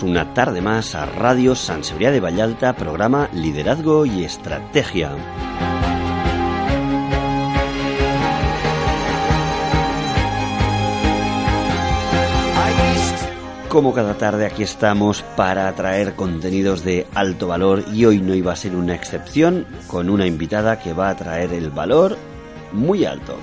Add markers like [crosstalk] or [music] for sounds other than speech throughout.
Una tarde más a Radio San de Vallalta, programa Liderazgo y Estrategia. Como cada tarde aquí estamos para traer contenidos de alto valor y hoy no iba a ser una excepción con una invitada que va a traer el valor muy alto.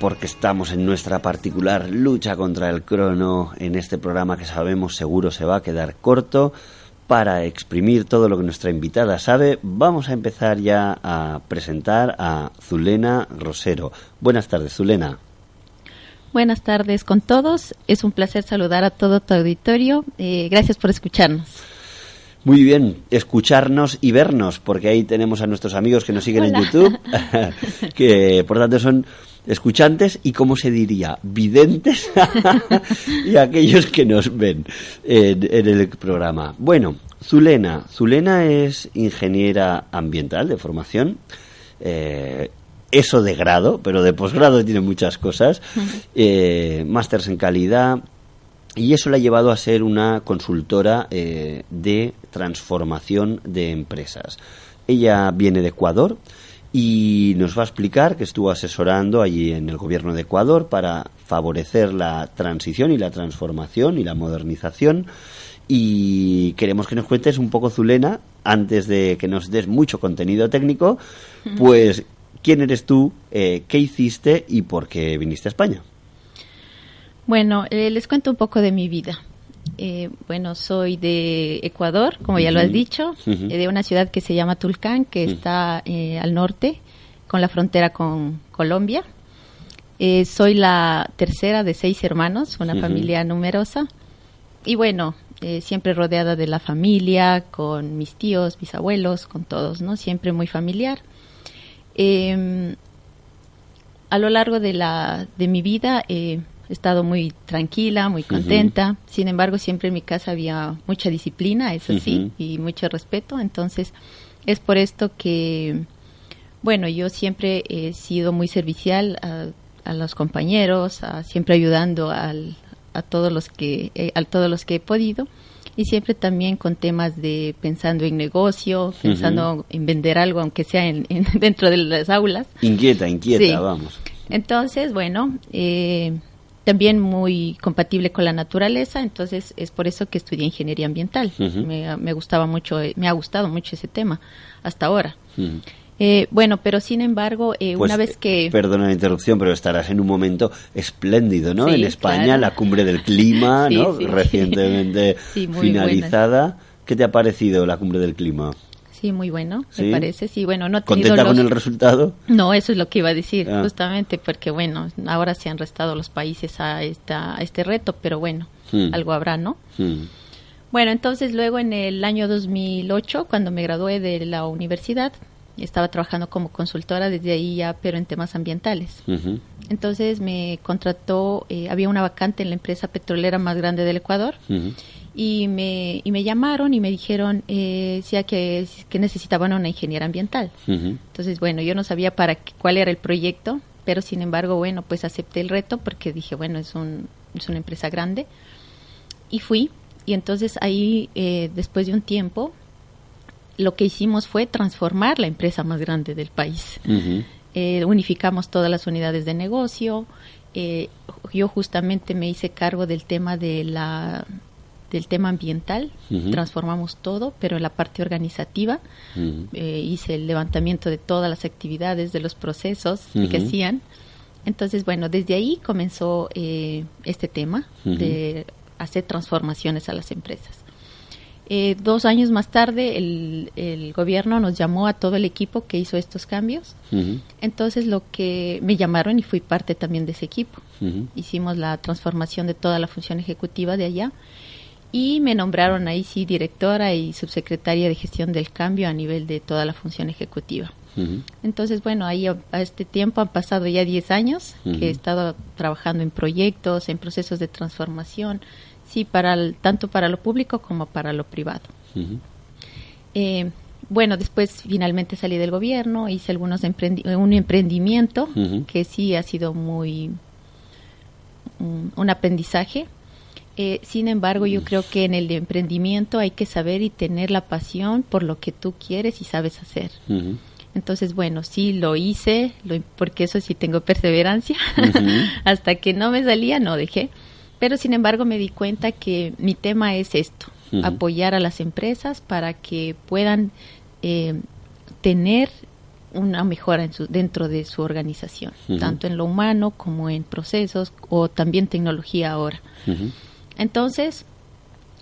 Porque estamos en nuestra particular lucha contra el crono en este programa que sabemos seguro se va a quedar corto. Para exprimir todo lo que nuestra invitada sabe, vamos a empezar ya a presentar a Zulena Rosero. Buenas tardes, Zulena. Buenas tardes con todos. Es un placer saludar a todo tu auditorio. Eh, gracias por escucharnos. Muy bien, escucharnos y vernos, porque ahí tenemos a nuestros amigos que nos siguen en. YouTube, [laughs] [laughs] que por tanto son escuchantes y, como se diría, videntes [laughs] y aquellos que nos ven en, en el programa. Bueno, Zulena. Zulena es ingeniera ambiental de formación. eh, eso de grado, pero de posgrado tiene muchas cosas. Eh, másters en calidad, y eso la ha llevado a ser una consultora eh, de transformación de empresas. Ella viene de Ecuador y nos va a explicar que estuvo asesorando allí en el gobierno de Ecuador para favorecer la transición y la transformación y la modernización. Y queremos que nos cuentes un poco, Zulena, antes de que nos des mucho contenido técnico, pues quién eres tú, eh, qué hiciste y por qué viniste a España. Bueno, eh, les cuento un poco de mi vida. Eh, bueno, soy de Ecuador, como ya lo has dicho, eh, de una ciudad que se llama Tulcán, que está eh, al norte, con la frontera con Colombia. Eh, soy la tercera de seis hermanos, una familia numerosa. Y bueno, siempre rodeada de la familia, con mis tíos, mis abuelos, con todos, ¿no? Siempre muy familiar. Em, a lo largo de la de mi vida he estado muy tranquila, muy contenta. Sin embargo, siempre en mi casa había mucha disciplina, eso sí, Ujú. y mucho respeto. Entonces, es por esto que, bueno, yo siempre he sido muy servicial a, a los compañeros, a- siempre ayudando al- a todos los que eh, a todos los que he podido y siempre también con temas de pensando en negocio, pensando en vender algo, aunque sea en- en- [laughs] dentro de las aulas. Inquieta, inquieta, Sí. vamos. Entonces, bueno, eh, también muy compatible con la naturaleza, entonces es por eso que estudié ingeniería ambiental. Ujú. me, me gustaba mucho, eh, me ha gustado mucho ese tema hasta ahora. Eh, bueno, pero sin embargo, eh, Pues, una vez que... eh, Perdona la interrupción, pero estarás en un momento espléndido, ¿no? Sí, en España, claro. la cumbre del clima, [laughs] Sí, ¿no? sí. Recientemente [laughs] finalizada. ¿Qué te ha parecido la cumbre del clima? Sí, muy bueno, ¿Sí? me parece. Sí, bueno, no he tenido ¿Contenta los... con el resultado? No, eso es lo que iba a decir, Ah. justamente porque, bueno, ahora se han restado los países a, esta, a este reto, pero bueno, Hmm. algo habrá, ¿no? Mm. Bueno, entonces luego en el año 2008, cuando me gradué de la universidad, estaba trabajando como consultora desde ahí ya, pero en temas ambientales. Entonces me contrató, eh, había una vacante en la empresa petrolera más grande del Ecuador. Y me, y me llamaron y me dijeron eh, que, que necesitaban una ingeniera ambiental. Entonces, bueno, yo no sabía para qué- cuál era el proyecto, pero sin embargo, bueno, pues acepté el reto porque dije, bueno, es, un, es una empresa grande. Y fui, y entonces ahí, eh, después de un tiempo, lo que hicimos fue transformar la empresa más grande del país. Eh, unificamos todas las unidades de negocio. eh, yo justamente me hice cargo del tema de la del tema ambiental. Transformamos todo, pero en la parte organizativa eh, hice el levantamiento de todas las actividades, de los procesos que hacían. Entonces, bueno, desde ahí comenzó eh, este tema de hacer transformaciones a las empresas. Eh, dos años más tarde, el, el gobierno nos llamó a todo el equipo que hizo estos cambios. Entonces, lo que me llamaron y fui parte también de ese equipo. Hicimos la transformación de toda la función ejecutiva de allá y me nombraron ahí sí directora y subsecretaria de gestión del cambio a nivel de toda la función ejecutiva. Entonces, bueno, ahí a, a este tiempo han pasado ya 10 años que he estado trabajando en proyectos, en procesos de transformación, Sí, para el- tanto para lo público como para lo privado. Eh, bueno, después finalmente salí del gobierno, hice algunos emprendi- un emprendimiento que sí ha sido muy un aprendizaje. Eh, sin embargo, yo creo que en el emprendimiento hay que saber y tener la pasión por lo que tú quieres y sabes hacer. Entonces, bueno, sí lo hice, lo- porque eso sí tengo [laughs] perseverancia. [laughs] Hasta que no me salía, no dejé. Pero sin embargo, me di cuenta que mi tema es esto: apoyar a las empresas para que puedan eh, tener una mejora en su- dentro de su organización, tanto en lo humano como en procesos o también tecnología ahora. Entonces,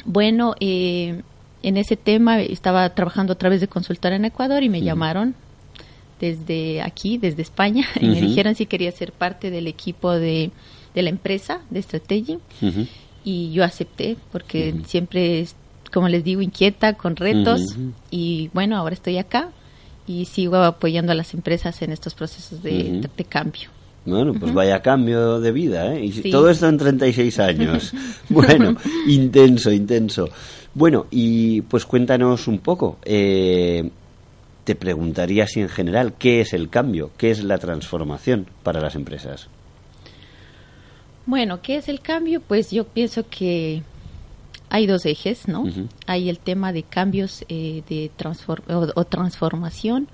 bueno, eh, en ese tema estaba trabajando a través de consultora en Ecuador y me llamaron desde aquí, desde España, [laughs] y me dijeron si quería ser parte del equipo de, de la empresa de Strategy y yo acepté porque siempre, como les digo, inquieta con retos y bueno, ahora estoy acá y sigo apoyando a las empresas en estos procesos de cambio. Bueno, pues vaya cambio de vida, ¿eh? Y Sí. todo esto en 36 años. [laughs] bueno, intenso, intenso. Bueno, y pues cuéntanos un poco. eh, te preguntaría si en general, ¿qué es el cambio? ¿Qué es la transformación para las empresas? Bueno, ¿qué es el cambio? Pues yo pienso que hay dos ejes, ¿no? Hay el tema de cambios eh, de transfor- o, o transformación,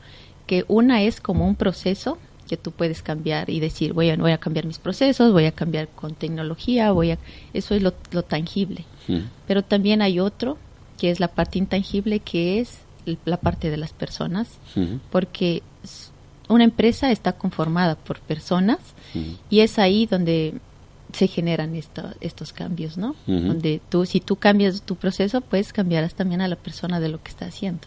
que una es como un proceso que tú puedes cambiar y decir, voy a, voy a cambiar mis procesos, voy a cambiar con tecnología, voy a... Eso es lo, lo tangible. Pero también hay otro, que es la parte intangible, que es el- la parte de las personas, porque una empresa está conformada por personas y es ahí donde se generan esto- estos cambios, ¿no? Donde tú, si tú cambias tu proceso, pues cambiarás también a la persona de lo que está haciendo.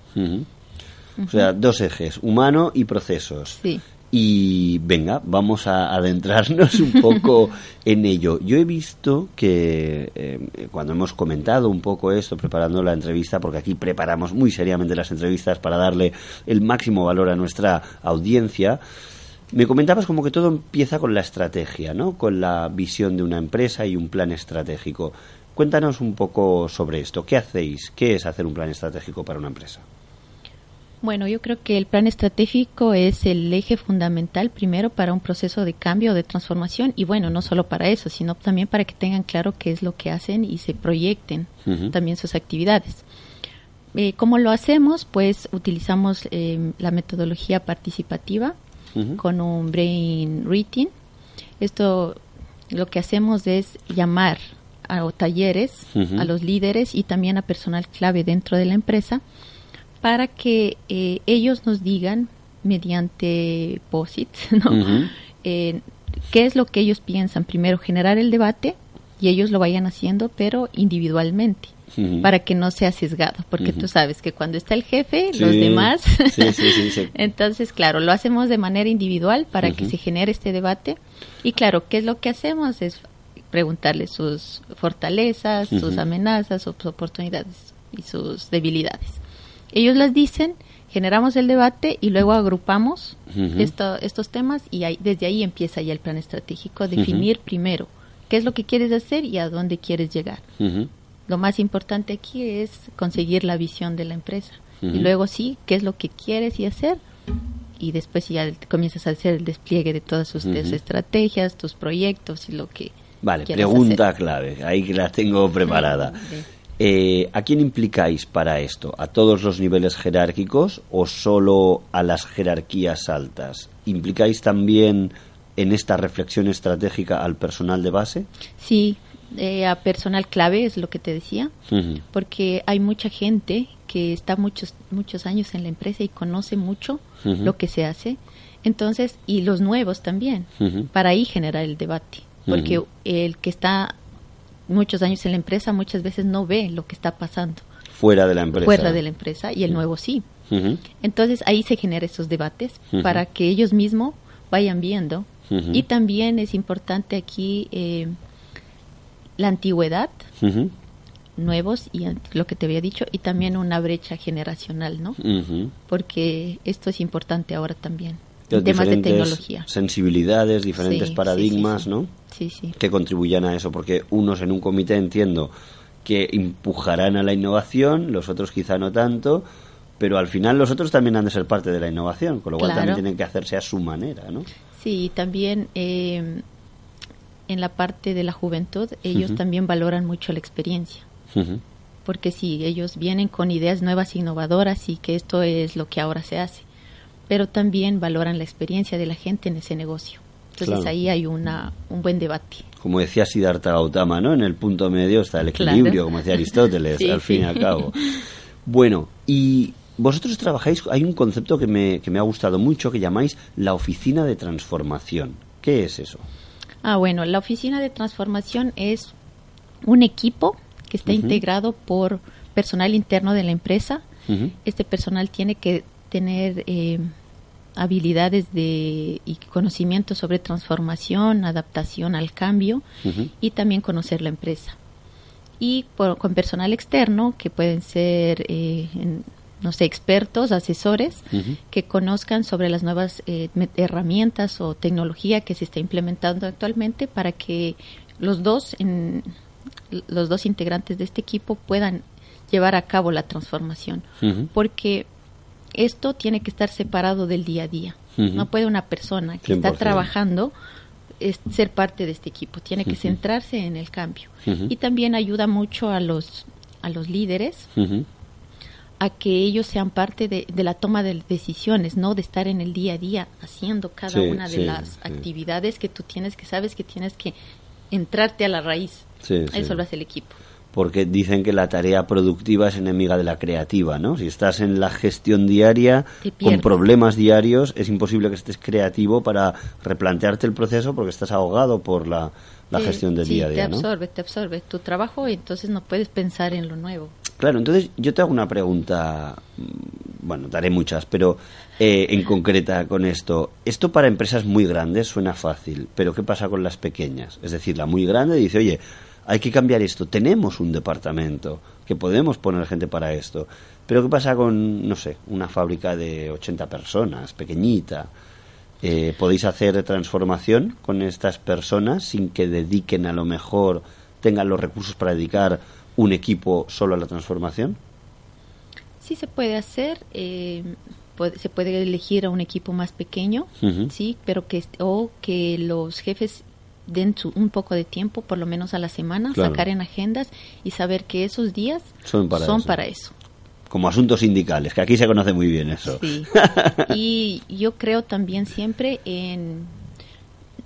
O sea, dos ejes, humano y procesos. Sí. Y venga, vamos a adentrarnos un poco [laughs] en ello. Yo he visto que eh, cuando hemos comentado un poco esto, preparando la entrevista, porque aquí preparamos muy seriamente las entrevistas para darle el máximo valor a nuestra audiencia, me comentabas como que todo empieza con la estrategia, ¿no? Con la visión de una empresa y un plan estratégico. Cuéntanos un poco sobre esto. ¿Qué hacéis? ¿Qué es hacer un plan estratégico para una empresa? Bueno, yo creo que el plan estratégico es el eje fundamental primero para un proceso de cambio, de transformación y bueno, no solo para eso, sino también para que tengan claro qué es lo que hacen y se proyecten también sus actividades. Eh, ¿Cómo lo hacemos? Pues utilizamos eh, la metodología participativa con un brain reading. Esto lo que hacemos es llamar a o talleres a los líderes y también a personal clave dentro de la empresa para que eh, ellos nos digan mediante POSIT, [laughs] ¿no? Eh, qué es lo que ellos piensan. Primero generar el debate y ellos lo vayan haciendo, pero individualmente, para que no sea sesgado, porque Ujú. tú sabes que cuando está el jefe, Sí. los demás. Sí, sí. [laughs] Entonces, claro, lo hacemos de manera individual para que se genere este debate. Y claro, ¿qué es lo que hacemos? Es preguntarles sus fortalezas, sus amenazas, sus oportunidades y sus debilidades. Ellos las dicen, generamos el debate y luego agrupamos esto- estos temas y ahí- desde ahí empieza ya el plan estratégico, definir primero qué es lo que quieres hacer y a dónde quieres llegar. Lo más importante aquí es conseguir la visión de la empresa. Y luego sí, qué es lo que quieres y hacer. Y después ya comienzas a hacer el despliegue de todas sus tus estrategias, tus proyectos y lo que Vale, pregunta hacer. clave, ahí que la tengo preparada. Eh, ¿A quién implicáis para esto? ¿A todos los niveles jerárquicos o solo a las jerarquías altas? ¿Implicáis también en esta reflexión estratégica al personal de base? Sí, eh, a personal clave es lo que te decía, porque hay mucha gente que está muchos muchos años en la empresa y conoce mucho lo que se hace. Entonces, y los nuevos también, para ahí generar el debate, porque el que está muchos años en la empresa muchas veces no ve lo que está pasando Fuera de la empresa. fuera de la empresa y el nuevo sí. Entonces ahí se generan esos debates para que ellos mismos vayan viendo. Y también es importante aquí eh, la antigüedad, nuevos y lo que te había dicho, y también una brecha generacional, ¿no? Porque esto es importante ahora también. Los de tecnología. Sensibilidades, diferentes Sí, paradigmas, sí, sí. ¿no? Sí, sí. que contribuyan a eso, porque unos en un comité, entiendo, que empujarán a la innovación, los otros quizá no tanto, pero al final los otros también han de ser parte de la innovación, con lo cual Claro. también tienen que hacerse a su manera, ¿no? Sí, y también eh, en la parte de la juventud, ellos también valoran mucho la experiencia. Porque sí, ellos vienen con ideas nuevas, innovadoras y que esto es lo que ahora se hace, pero también valoran la experiencia de la gente en ese negocio. Entonces Claro. ahí hay una, un buen debate. Como decía Siddhartha Gautama, ¿no? En el punto medio está el equilibrio, Claro. como decía Aristóteles, [laughs] Sí, al fin y al cabo. Bueno, y vosotros trabajáis, hay un concepto que me, que me ha gustado mucho que llamáis la oficina de transformación. ¿Qué es eso? Ah, bueno, la oficina de transformación es un equipo que está integrado por personal interno de la empresa. Este personal tiene que tener eh, habilidades de, y conocimientos sobre transformación, adaptación al cambio y también conocer la empresa. Y por- con personal externo, que pueden ser, eh, en- no sé, expertos, asesores, que conozcan sobre las nuevas eh, herramientas o tecnología que se está implementando actualmente para que los dos, en- los dos integrantes de este equipo puedan llevar a cabo la transformación. Porque esto tiene que estar separado del día a día. No puede una persona que está 100%. trabajando es ser parte de este equipo, tiene que centrarse en el cambio. Y también ayuda mucho a los, a los líderes a que ellos sean parte de, de la toma de decisiones, no de estar en el día a día haciendo cada Sí, una de sí, las sí. actividades que tú tienes, que sabes que tienes que entrarte a la raíz. Eso lo hace el equipo. Porque dicen que la tarea productiva es enemiga de la creativa, ¿no? Si estás en la gestión diaria, con problemas diarios, es imposible que estés creativo para replantearte el proceso porque estás ahogado por la, la gestión del sí, día a día, te ¿no? absorbe, te absorbe tu trabajo y entonces no puedes pensar en lo nuevo. Claro, entonces yo te hago una pregunta, mm, bueno, daré muchas, pero eh, en concreta con esto. Esto para empresas muy grandes suena fácil, pero ¿qué pasa con las pequeñas? Es decir, la muy grande dice, oye, hay que cambiar esto, tenemos un departamento que podemos poner gente para esto, pero ¿qué pasa con, no sé, una fábrica de 80 personas, pequeñita? Eh, ¿Podéis hacer transformación con estas personas sin que dediquen a lo mejor, tengan los recursos para dedicar un equipo solo a la transformación? Sí se puede hacer, eh, puede- se puede elegir a un equipo más pequeño, sí, pero que o que los jefes den su- un poco de tiempo, por lo menos a la semana, Claro. sacar en agendas y saber que esos días Son para eso. para eso. Como asuntos sindicales, que aquí se conoce muy bien eso. Sí. [laughs] y yo creo también siempre en,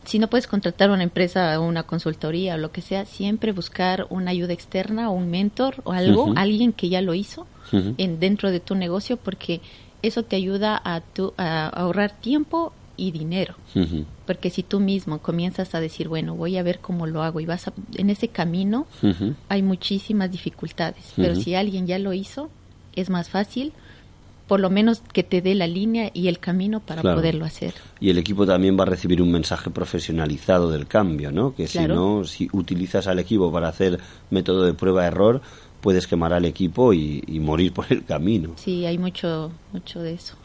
si no puedes contratar una empresa o una consultoría o lo que sea, siempre buscar una ayuda externa o un mentor o algo, alguien que ya lo hizo en, dentro de tu negocio porque eso te ayuda a, tu, a ahorrar tiempo y dinero. Porque si tú mismo comienzas a decir, bueno, voy a ver cómo lo hago y vas a, en ese camino, hay muchísimas dificultades. Pero si alguien ya lo hizo, es más fácil, por lo menos que te dé la línea y el camino para Claro. poderlo hacer. Y el equipo también va a recibir un mensaje profesionalizado del cambio, ¿no? Que Claro. si no, si utilizas al equipo para hacer método de prueba-error, puedes quemar al equipo y, y morir por el camino. Sí, hay mucho, mucho de eso.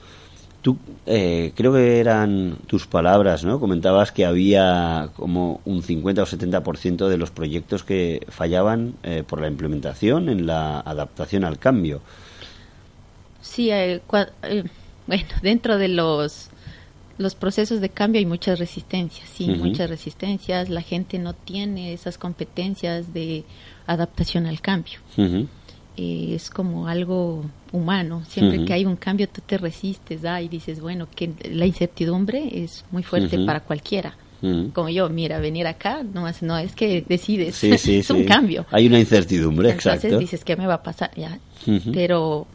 Tú, eh, creo que eran tus palabras, ¿no? Comentabas que había como un 50 o 70% de los proyectos que fallaban eh, por la implementación en la adaptación al cambio. Sí, eh, cua- eh, bueno, [laughs] dentro de los los procesos de cambio hay muchas resistencias, sí, muchas resistencias. La gente no tiene esas competencias de adaptación al cambio. Ujú. Eh, es como algo humano. Siempre que hay un cambio, tú te resistes ah, y dices, bueno, que la incertidumbre es muy fuerte para cualquiera. Como yo, mira, venir acá, no, es- no es que decides, Sí, sí, [laughs] es un sí. cambio. Hay una incertidumbre, Entonces exacto. dices, ¿qué me va a pasar? Ya. Pero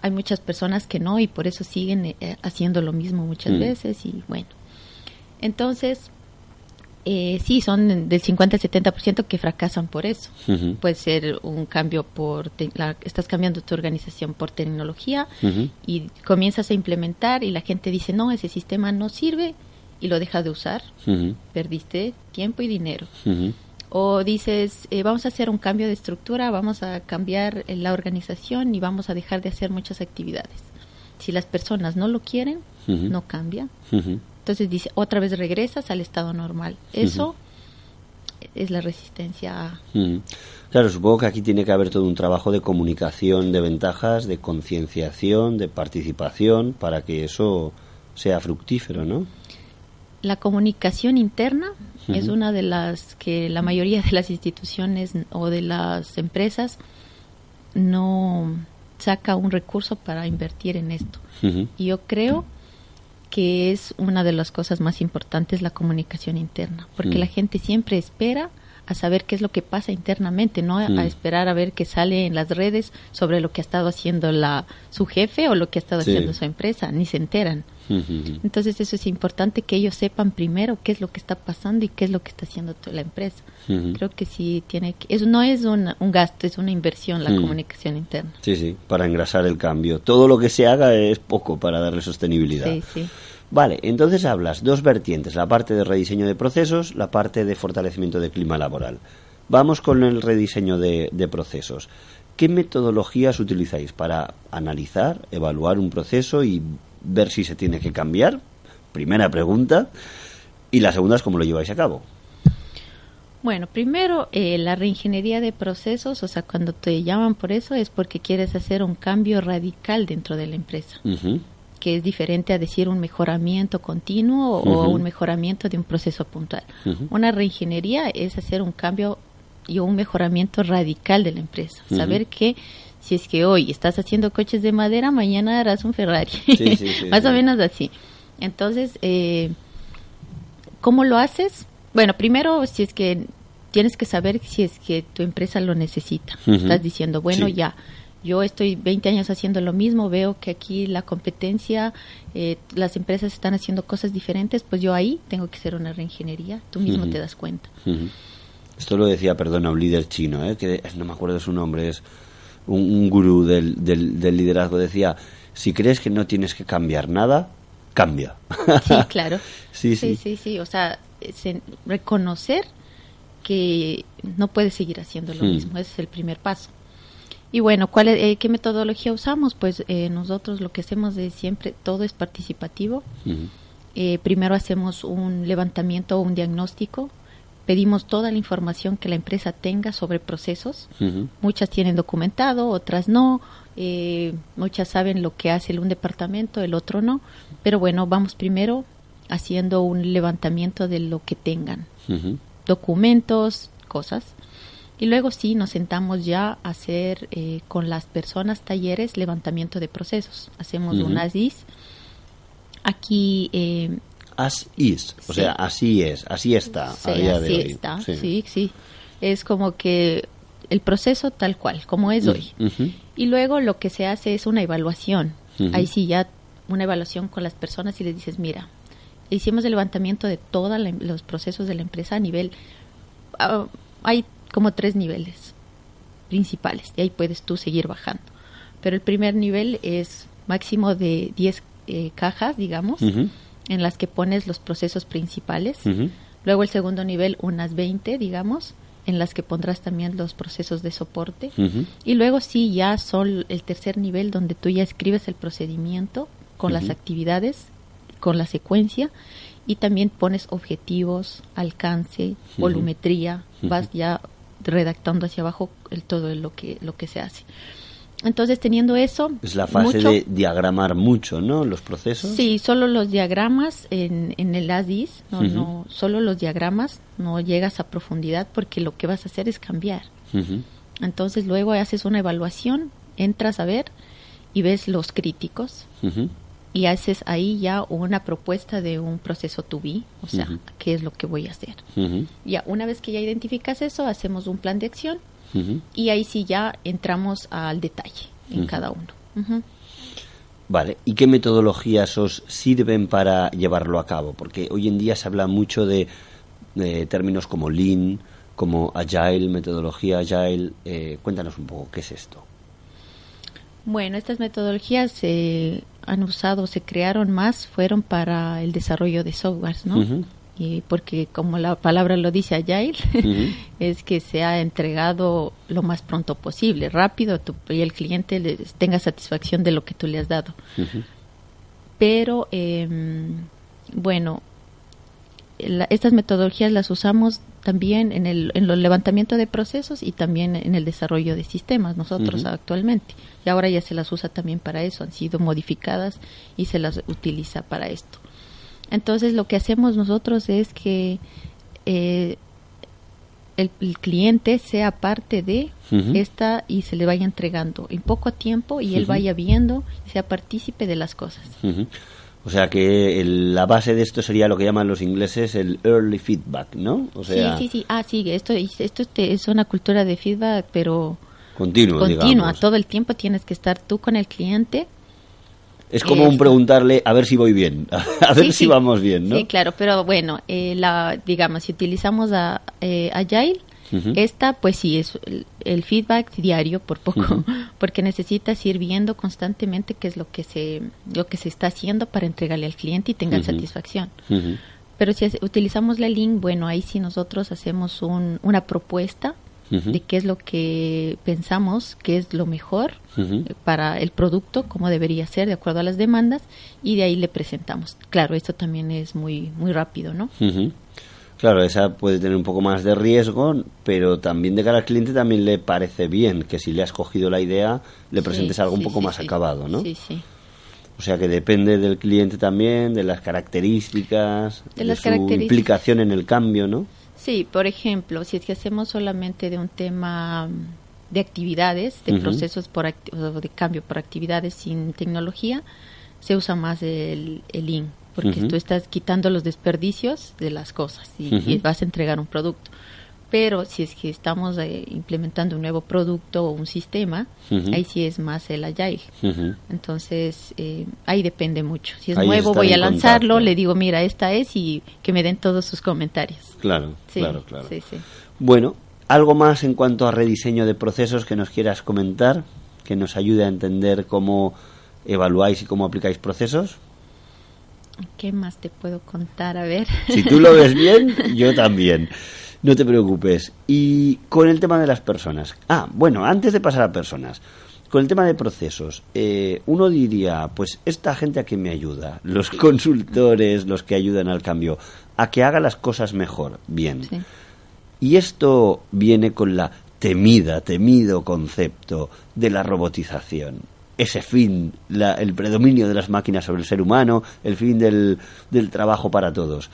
hay muchas personas que no y por eso siguen eh, haciendo lo mismo muchas Mm. veces y bueno. Entonces, eh, sí, son del 50 al 70% que fracasan por eso. Puede ser un cambio por, te- la- estás cambiando tu organización por tecnología y comienzas a implementar y la gente dice, no, ese sistema no sirve y lo deja de usar. Perdiste tiempo y dinero. O dices, eh, vamos a hacer un cambio de estructura, vamos a cambiar eh, la organización y vamos a dejar de hacer muchas actividades. Si las personas no lo quieren, no cambia. Entonces dice, otra vez regresas al estado normal. Eso es la resistencia a... Claro, supongo que aquí tiene que haber todo un trabajo de comunicación de ventajas, de concienciación, de participación, para que eso sea fructífero, ¿no? La comunicación interna es una de las que la mayoría de las instituciones o de las empresas no saca un recurso para invertir en esto. Y yo creo que es una de las cosas más importantes la comunicación interna, porque Mm. la gente siempre espera a saber qué es lo que pasa internamente, no a, Mm. a esperar a ver qué sale en las redes sobre lo que ha estado haciendo la su jefe o lo que ha estado Sí. haciendo su empresa, ni se enteran. Entonces eso es importante que ellos sepan primero qué es lo que está pasando y qué es lo que está haciendo toda la empresa. Creo que sí tiene que, eso no es un, un gasto, es una inversión la comunicación interna. Sí, sí, para engrasar el cambio. Todo lo que se haga es poco para darle sostenibilidad. Sí, sí. Vale, entonces hablas dos vertientes, la parte de rediseño de procesos, la parte de fortalecimiento del clima laboral. Vamos con el rediseño de, de procesos. ¿Qué metodologías utilizáis para analizar, evaluar un proceso y ver si se tiene que cambiar? Primera pregunta. Y la segunda es cómo lo lleváis a cabo. Bueno, primero, eh, la reingeniería de procesos, o sea, cuando te llaman por eso es porque quieres hacer un cambio radical dentro de la empresa, que es diferente a decir un mejoramiento continuo o un mejoramiento de un proceso puntual. Una reingeniería es hacer un cambio y un mejoramiento radical de la empresa. Saber que si es que hoy estás haciendo coches de madera, mañana harás un Ferrari. Sí, sí, sí, [laughs] Más o menos así. Entonces, eh, ¿cómo lo haces? Bueno, primero, si es que tienes que saber si es que tu empresa lo necesita. Estás diciendo, bueno, ya, yo estoy 20 años haciendo lo mismo, veo que aquí la competencia, eh, las empresas están haciendo cosas diferentes, pues yo ahí tengo que hacer una reingeniería. Tú mismo te das cuenta. Esto lo decía, perdona, un líder chino, ¿eh? que no me acuerdo su nombre, es un, un gurú del, del, del liderazgo. Decía, si crees que no tienes que cambiar nada, cambia. Sí, [laughs] claro. Sí, sí. sí, sí, sí. O sea, reconocer que no puedes seguir haciendo lo Hmm. mismo. Ese es el primer paso. Y bueno, ¿cuál es- eh, ¿qué metodología usamos? Pues eh, nosotros lo que hacemos de siempre, todo es participativo. Eh, primero hacemos un levantamiento o un diagnóstico. Pedimos toda la información que la empresa tenga sobre procesos. Muchas tienen documentado, otras no. eh, muchas saben lo que hace el un departamento, el otro no. Pero bueno, vamos primero haciendo un levantamiento de lo que tengan. Documentos, cosas. Y luego sí nos sentamos ya a hacer eh, con las personas talleres levantamiento de procesos. Hacemos Ujú. un ASIS. Aquí eh, As is, o Sí. sea, así es, así está Sí, a día de así hoy. está, sí. sí, Es como que el proceso tal cual, como es hoy. Ujú. Y luego lo que se hace es una evaluación. Ahí sí ya una evaluación con las personas y les dices, mira, hicimos el levantamiento de todos los procesos de la empresa a nivel... ah, hay como tres niveles principales y ahí puedes tú seguir bajando. Pero el primer nivel es máximo de 10 eh, cajas, digamos, Ujú. En las que pones los procesos principales. Luego el segundo nivel, unas 20, digamos, en las que pondrás también los procesos de soporte. Y luego sí, ya son el tercer nivel donde tú ya escribes el procedimiento con las actividades, con la secuencia y también pones objetivos, alcance, volumetría, vas ya redactando hacia abajo el, todo lo que, lo que se hace. Entonces, teniendo eso... Es la fase mucho- de diagramar mucho, ¿no? Los procesos. Sí, solo los diagramas en, en el ASDIS, no, Ujú. no, solo los diagramas, no llegas a profundidad porque lo que vas a hacer es cambiar. Ujú. Entonces luego haces una evaluación, entras a ver y ves los críticos Ujú. y haces ahí ya una propuesta de un proceso to be, o sea, qué es lo que voy a hacer. Ya una vez que ya identificas eso, hacemos un plan de acción Y ahí sí ya entramos al detalle en cada uno. Vale, ¿y qué metodologías os sirven para llevarlo a cabo? Porque hoy en día se habla mucho de, de términos como Lean, como Agile, metodología Agile. Eh, cuéntanos un poco, ¿qué es esto? Bueno, estas metodologías se han usado, se crearon más, fueron para el desarrollo de softwares, ¿no? Y porque como la palabra lo dice Agile, Ujú. [laughs] es que se ha entregado lo más pronto posible, rápido, tu- y el cliente le- tenga satisfacción de lo que tú le has dado. Pero, em, bueno, la- estas metodologías las usamos también en el, en el levantamiento de procesos y también en el desarrollo de sistemas nosotros actualmente. Y ahora ya se las usa también para eso, han sido modificadas y se las utiliza para esto. Entonces lo que hacemos nosotros es que eh, el, el cliente sea parte de esta y se le vaya entregando en poco tiempo y él vaya viendo y sea partícipe de las cosas. O sea que el- la base de esto sería lo que llaman los ingleses el early feedback, ¿no? O sea, sí, sí, sí. Ah, sí, esto, esto este es una cultura de feedback, pero continuo, continua. digamos. Todo el tiempo tienes que estar tú con el cliente. Es como un Esto. preguntarle a ver si voy bien, [laughs] a ver Sí, si sí. vamos bien, ¿no? Sí, claro, pero bueno, eh, la, digamos, si utilizamos a, eh, Agile, Ujú. esta, pues sí, es el, el feedback diario por poco, [laughs] porque necesitas ir viendo constantemente qué es lo que se, lo que se está haciendo para entregarle al cliente y tengan Ujú. satisfacción. Pero si utilizamos la link, bueno, ahí sí nosotros hacemos un, una propuesta De qué es lo que pensamos que es lo mejor eh, para el producto, cómo debería ser de acuerdo a las demandas y de ahí le presentamos. Claro, esto también es muy muy rápido, ¿no? Ujú. Claro, esa puede tener un poco más de riesgo, pero también de cara al cliente también le parece bien que si le has cogido la idea, le presentes Sí, algo un poco sí, más acabado, ¿no? Sí, sí. O sea que depende del cliente también, de las características, De las su características. implicación en el cambio, ¿no? Sí, por ejemplo, si es que hacemos solamente de un tema mm, de actividades, de procesos por acti- o de cambio por actividades sin tecnología, se usa más el, el IN, porque Ujú. tú estás quitando los desperdicios de las cosas y vas a entregar un producto. Pero si es que estamos eh, implementando un nuevo producto o un sistema, ahí sí es más el agile. Entonces, eh, ahí depende mucho. Si es Ahí nuevo, voy a lanzarlo, contacto. le digo, mira, esta es y que me den todos sus comentarios. Claro, Sí, claro, claro. sí, sí. Bueno, ¿algo más en cuanto a rediseño de procesos que nos quieras comentar? Que nos ayude a entender cómo evaluáis y cómo aplicáis procesos. ¿Qué más te puedo contar? A ver. Si tú lo ves [laughs] bien, yo también. No te preocupes. Y con el tema de las personas. Ah, bueno, antes de pasar a personas. Con el tema de procesos, eh, uno diría, pues esta gente a que me ayuda, los [laughs] consultores, los que ayudan al cambio, a que haga las cosas mejor, bien. Sí. Y esto viene con la temida, temido concepto de la robotización. Ese fin, la- el predominio de las máquinas sobre el ser humano, el fin del, del trabajo para todos.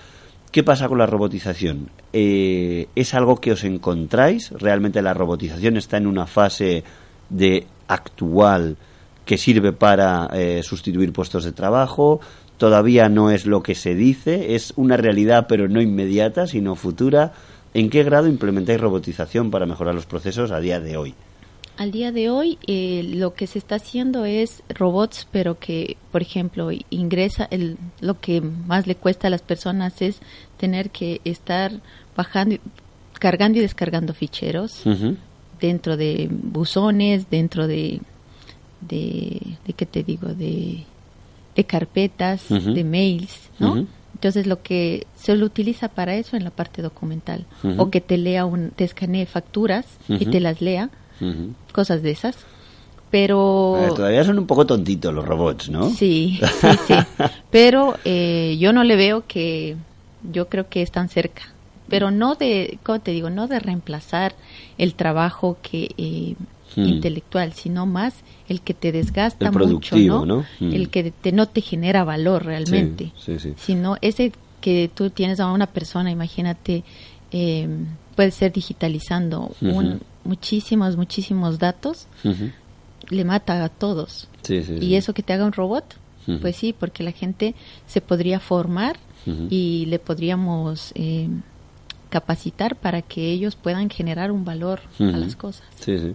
¿Qué pasa con la robotización? Eh, ¿Es algo que os encontráis? ¿Realmente la robotización está en una fase de actual que sirve para eh, sustituir puestos de trabajo? Todavía no es lo que se dice, es una realidad pero no inmediata, sino futura. ¿En qué grado implementáis robotización para mejorar los procesos a día de hoy? Al día de hoy, eh, lo que se está haciendo es robots, pero que, por ejemplo, ingresa, el, lo que más le cuesta a las personas es tener que estar bajando, cargando y descargando ficheros dentro de buzones, dentro de, de, de ¿qué te digo? De, de carpetas, de mails, ¿no? Entonces lo que se lo utiliza para eso en la parte documental. O que te lea un, te escanee facturas y te las lea, cosas de esas. Pero ver, todavía son un poco tontitos los robots, ¿no? sí, sí, sí. [laughs] Pero eh, yo no le veo que, yo creo que están cerca. Pero no de, ¿cómo te digo? No de reemplazar el trabajo que eh, Hmm. intelectual, sino más el que te desgasta El mucho, ¿no? ¿no? Hmm. El que te, no te genera valor realmente. Sí, sí, sí. Sino ese que tú tienes a una persona, imagínate, eh, puede ser digitalizando un-. Muchísimos, muchísimos datos, le mata a todos. Sí, sí, Y sí. eso que te haga un robot, pues sí, porque la gente se podría formar y le podríamos eh, capacitar para que ellos puedan generar un valor a las cosas. Sí, sí.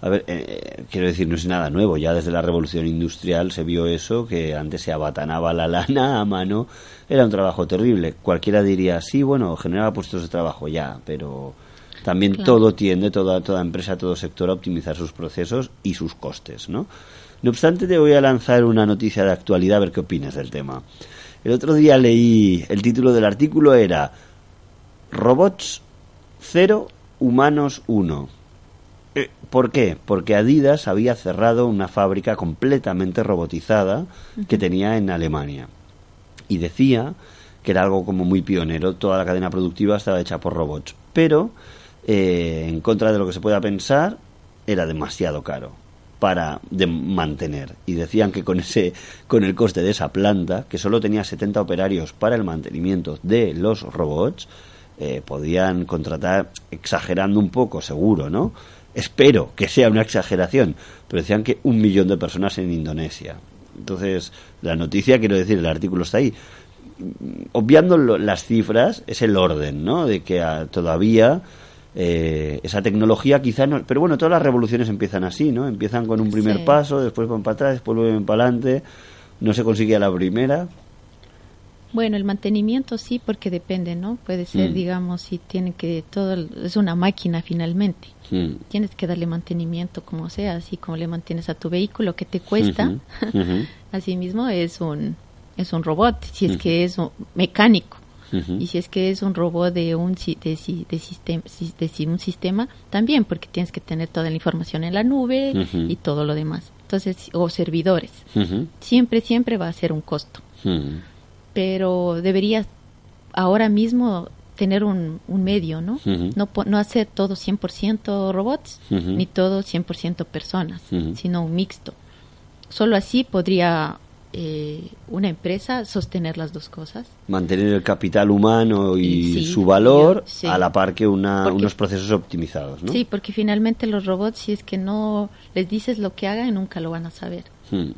A ver, eh, quiero decir, no es nada nuevo. Ya desde la revolución industrial se vio eso, que antes se abatanaba la lana a mano. Era un trabajo terrible. Cualquiera diría, sí, bueno, generaba puestos de trabajo ya, pero también Claro. todo tiende, toda, toda empresa, todo sector a optimizar sus procesos y sus costes, ¿no? No obstante, te voy a lanzar una noticia de actualidad a ver qué opinas del tema. El otro día leí, el título del artículo era Robots 0, humanos 1. Eh, ¿Por qué? Porque Adidas había cerrado una fábrica completamente robotizada que tenía en Alemania. Y decía que era algo como muy pionero, toda la cadena productiva estaba hecha por robots. pero eh, en contra de lo que se pueda pensar, era demasiado caro para de mantener. Y decían que con ese con el coste de esa planta que solo tenía 70 operarios para el mantenimiento de los robots eh, podían contratar exagerando un poco seguro no espero que sea una exageración pero decían que un millón de personas en Indonesia. Entonces la noticia quiero decir el artículo está ahí. Obviando lo- las cifras es el orden no de que ah, todavía eh, esa tecnología quizá no pero bueno todas las revoluciones empiezan así no empiezan con un primer Sí. paso después van para atrás después vuelven para adelante no se consigue a la primera Bueno, el mantenimiento sí, porque depende, ¿no? Puede ser, Mm. digamos, si tiene que todo es una máquina finalmente. Mm. Tienes que darle mantenimiento como sea, así como le mantienes a tu vehículo que te cuesta. Ujú, ujú. [laughs] Asimismo es un es un robot, si es que es un mecánico. Y si es que es un robot de un si- de, si- de sistema de un sistema también porque tienes que tener toda la información en la nube y todo lo demás. Entonces, o servidores. Siempre siempre va a ser un costo pero deberías ahora mismo tener un, un medio, ¿no? No, no hacer todo 100% robots ni todo 100% personas, sino un mixto. Solo así podría eh, una empresa sostener las dos cosas. mantener el capital humano y Y sí, su valor yo- sí. a la par que una, Porque- unos procesos optimizados ¿no? Sí, porque finalmente los robots, si es que no les dices lo que hagan, nunca lo van a saber. Mm.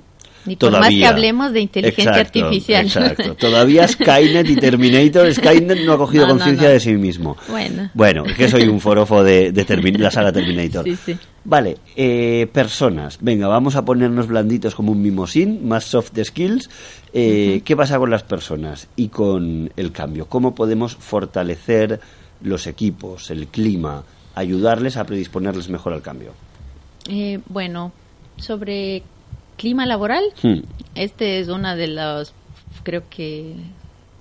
Ni por más que hablemos de inteligencia Exacto, artificial. Exacto. [laughs] Todavía Skynet y Terminator, Skynet no ha cogido No, conciencia no. de sí mismo. Bueno. Bueno, es que soy un forofo de, la saga Terminator. Sí, sí. Vale, eh, personas. Venga, vamos a ponernos blanditos como un mimosín, más soft skills. Eh, ¿Qué pasa con las personas y con el cambio? ¿Cómo podemos fortalecer los equipos, el clima, ayudarles a predisponerles mejor al cambio? Eh, bueno, sobre clima laboral, Hmm. este es una de las, creo que,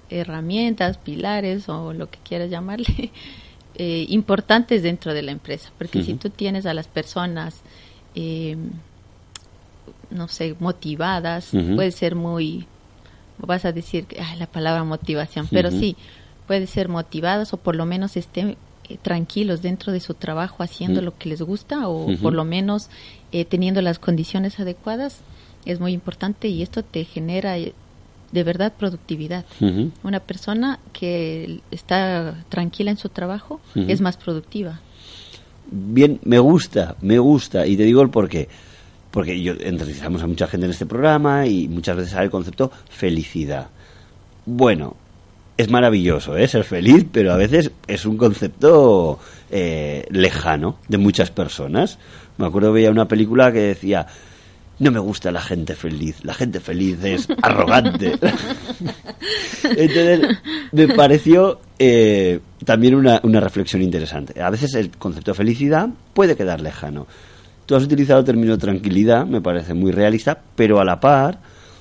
herramientas, pilares o lo que quieras llamarle, [laughs] eh, importantes dentro de la empresa. Porque si tú tienes a las personas, eh, no sé, motivadas, puede ser muy, vas a decir, ay, la palabra motivación, pero sí, puede ser motivadas o por lo menos estén tranquilos dentro de su trabajo haciendo Mm. lo que les gusta o por lo menos eh, teniendo las condiciones adecuadas es muy importante y esto te genera eh, de verdad productividad. Una persona que está tranquila en su trabajo es más productiva. Bien, me gusta, me gusta, y te digo el porqué. Porque yo entrevistamos a mucha gente en este programa y muchas veces sale el concepto felicidad. Bueno, es maravilloso, ¿eh? Ser feliz, pero a veces es un concepto eh, lejano de muchas personas. Me acuerdo veía una película que decía, no me gusta la gente feliz, la gente feliz es [laughs] arrogante. Entonces, me pareció eh, también una, una reflexión interesante. A veces el concepto de felicidad puede quedar lejano. Tú has utilizado el término tranquilidad, me parece muy realista, pero a la par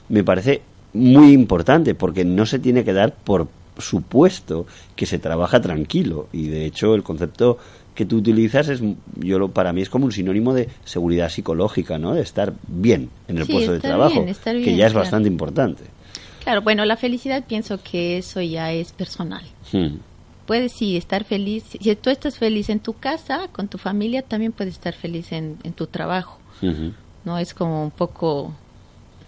me parece muy importante porque no se tiene que dar por supuesto que se trabaja tranquilo y de hecho el concepto que tú utilizas es yo lo, para mí es como un sinónimo de seguridad psicológica, ¿no? De estar bien en el Sí, puesto de trabajo, bien, que ya es claro. bastante importante. Claro, bueno, la felicidad pienso que eso ya es personal. Hmm. Puedes sí estar feliz, si tú estás feliz en tu casa, con tu familia, también puedes estar feliz en, en tu trabajo. Ujú. No es como un poco,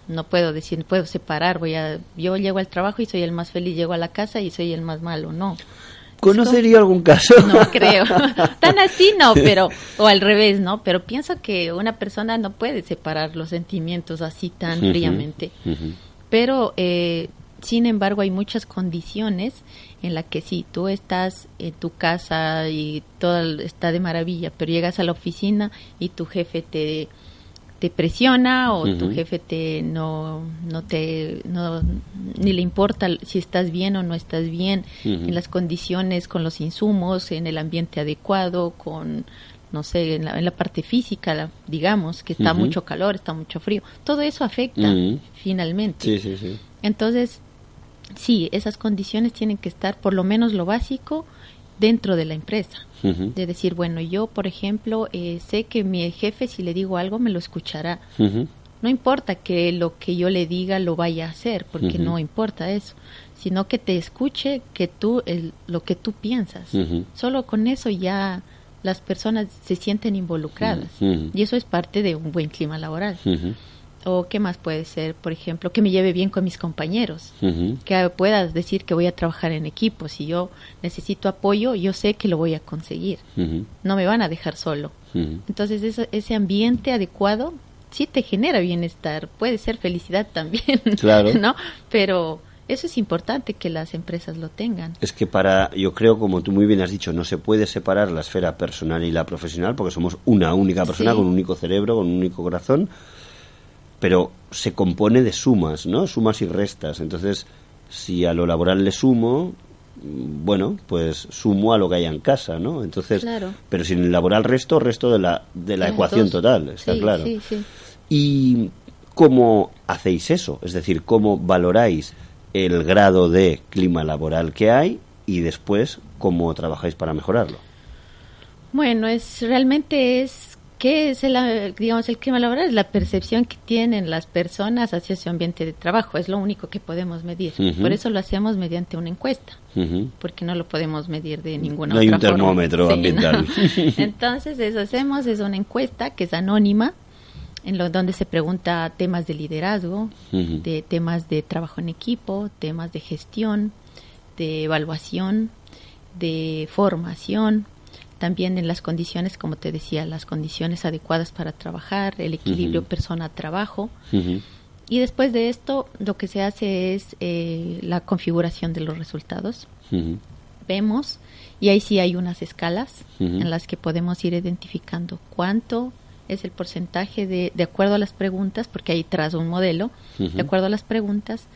no puedo decir, puedo separar, voy a, yo llego al trabajo y soy el más feliz, llego a la casa y soy el más malo, no. ¿Conocería algún caso? [laughs] No creo. [laughs] Tan así no, pero, o al revés, ¿no? Pero pienso que una persona no puede separar los sentimientos así tan Ujú, fríamente. Pero, eh, sin embargo, hay muchas condiciones en las que si tú estás en tu casa y todo está de maravilla, pero llegas a la oficina y tu jefe te, te presiona o tu jefe te no, no te no, ni le importa si estás bien o no estás bien en las condiciones con los insumos en el ambiente adecuado con no sé en la, en la parte física la- digamos que está mucho calor está mucho frío. Todo eso afecta finalmente. Sí, sí, sí. entonces, sí, esas condiciones tienen que estar por lo menos lo básico dentro de la empresa. De decir, bueno, yo, por ejemplo, eh, sé que mi jefe, si le digo algo, me lo escuchará. No importa que lo que yo le diga lo vaya a hacer, porque no importa eso, sino que te escuche que tú el, lo que tú piensas. Solo con eso ya las personas se sienten involucradas y eso es parte de un buen clima laboral. O qué más puede ser, por ejemplo, que me lleve bien con mis compañeros, que puedas decir que voy a trabajar en equipo. Si yo necesito apoyo, yo sé que lo voy a conseguir. No me van a dejar solo. Entonces eso- ese ambiente adecuado sí te genera bienestar, puede ser felicidad también, [laughs] Claro. ¿no? Pero eso es importante que las empresas lo tengan. Es que para, yo creo, como tú muy bien has dicho, no se puede separar la esfera personal y la profesional porque somos una única persona Sí. con un único cerebro, con un único corazón, pero se compone de sumas, ¿no? Sumas y restas. Entonces, si a lo laboral le sumo, mm, bueno, pues sumo a lo que haya en casa, ¿no? Entonces, Claro. pero si en el laboral resto, resto de la, de la ecuación dos. total, está Sí, claro. Sí, sí. ¿Y cómo hacéis eso? Es decir, ¿cómo valoráis el grado de clima laboral que hay y después cómo trabajáis para mejorarlo? Bueno, es realmente es qué es el digamos el clima laboral es la percepción que tienen las personas hacia su ambiente de trabajo, es lo único que podemos medir. Por eso lo hacemos mediante una encuesta. Porque no lo podemos medir de ninguna No hay otra un forma. termómetro Sí, ambiental. ¿no? [laughs] Entonces, eso hacemos, es una encuesta que es anónima, en lo, donde se pregunta temas de liderazgo, de temas de trabajo en equipo, temas de gestión, de evaluación, de formación, también en las condiciones, como te decía, las condiciones adecuadas para trabajar, el equilibrio persona-trabajo. Y después de esto, lo que se hace es eh, la configuración de los resultados. Vemos y ahí sí hay unas escalas en las que podemos ir identificando cuánto es el porcentaje de, de acuerdo a las preguntas, porque ahí tras un modelo, de acuerdo a las preguntas,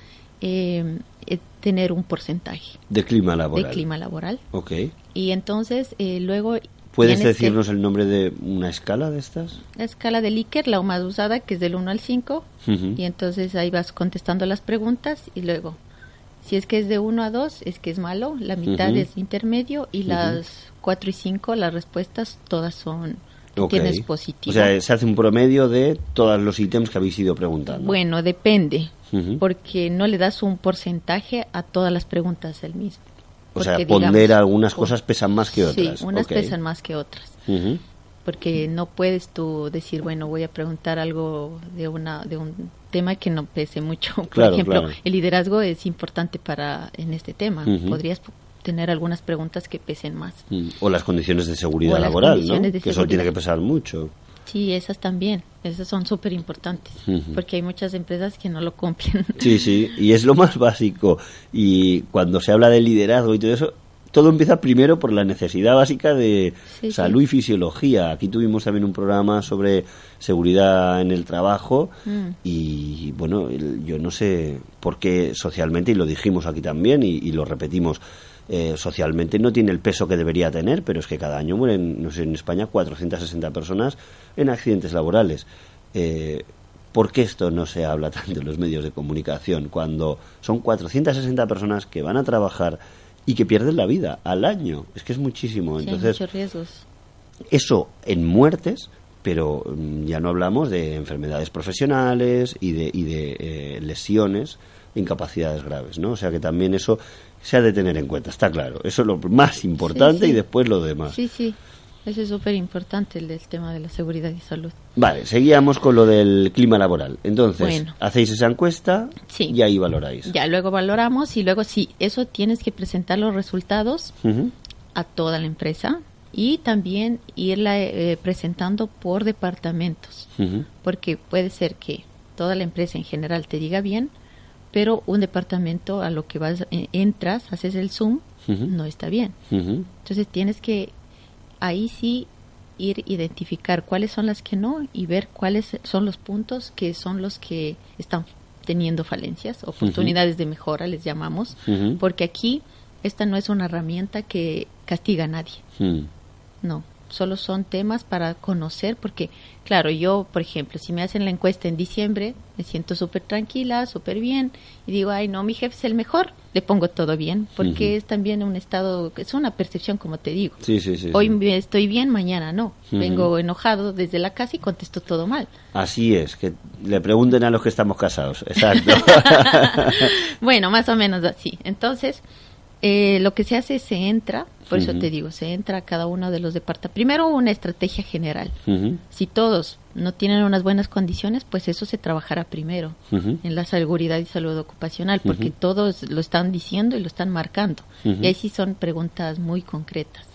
eh, eh, tener un porcentaje De clima laboral. de clima laboral. Ok. Y entonces eh, luego... ¿Puedes que- decirnos el nombre de una escala de estas? la escala de Likert, la más usada, que es del 1 al 5, Ujú. y entonces ahí vas contestando las preguntas y luego, si es que es de 1 a 2, es que es malo, la mitad es intermedio y las 4 y 5, las respuestas todas son, Tienes positivo. O sea, se hace un promedio de todos los ítems que habéis ido preguntando. bueno, depende, porque no le das un porcentaje a todas las preguntas el mismo. O sea, pondera digamos, algunas cosas pesan más que otras. Sí, unas pesan más que otras. Porque no puedes tú decir, bueno, voy a preguntar algo de una de un tema que no pese mucho. [laughs] Por Claro, ejemplo, claro. el liderazgo es importante para en este tema. Ujú. Podrías p- tener algunas preguntas que pesen más. Mm. O las condiciones de seguridad laboral, ¿no? de que eso tiene que pesar mucho. Sí, esas también. Esas son súper importantes. Porque hay muchas empresas que no lo cumplen. [laughs] Sí, sí, y es lo más básico. Y cuando se habla de liderazgo y todo eso, todo empieza primero por la necesidad básica de Sí, salud sí. y fisiología. Aquí tuvimos también un programa sobre seguridad en el trabajo Mm. y bueno, yo no sé por qué socialmente, y lo dijimos aquí también y, y lo repetimos, eh, socialmente no tiene el peso que debería tener, pero es que cada año mueren, no sé, en España 460 personas en accidentes laborales. Eh, ¿Por qué esto no se habla [laughs] tanto en los medios de comunicación cuando son 460 personas que van a trabajar y que pierden la vida al año? Es que es muchísimo. Sí, Entonces, muchos riesgos. eso en muertes, pero mm, ya no hablamos de enfermedades profesionales y de, y de eh, lesiones, incapacidades graves, ¿no? O sea que también eso se ha de tener en cuenta, está claro. Eso es lo más importante Sí, sí. y después lo demás. Sí, sí. Eso es súper importante, el del tema de la seguridad y salud. Vale, seguíamos con lo del clima laboral. Entonces, Bueno. hacéis esa encuesta Sí. y ahí valoráis. Ya luego valoramos y luego sí, eso tienes que presentar los resultados Ujú, a toda la empresa y también irla eh, presentando por departamentos, ujú, porque puede ser que toda la empresa en general te diga bien, pero un departamento a lo que vas eh, entras, haces el zoom, no está bien. Entonces tienes que ahí sí ir identificar cuáles son las que no y ver cuáles son los puntos que son los que están teniendo falencias, oportunidades de mejora les llamamos, porque aquí esta no es una herramienta que castiga a nadie. Mm. No, solo son temas para conocer, porque, claro, yo, por ejemplo, si me hacen la encuesta en diciembre, me siento súper tranquila, súper bien, y digo, ay, no, mi jefe es el mejor, le pongo todo bien, porque es también un estado, es una percepción, como te digo. Sí, sí, sí. Hoy estoy bien, mañana no. Vengo enojado desde la casa y contesto todo mal. Así es, que le pregunten a los que estamos casados. Exacto. [laughs] bueno, más o menos así. Entonces, eh, lo que se hace es se entra, por eso te digo, se entra a cada uno de los departamentos. Primero una estrategia general. Si todos no tienen unas buenas condiciones, pues eso se trabajará primero en la seguridad y salud ocupacional, porque todos lo están diciendo y lo están marcando. Y ahí sí son preguntas muy concretas.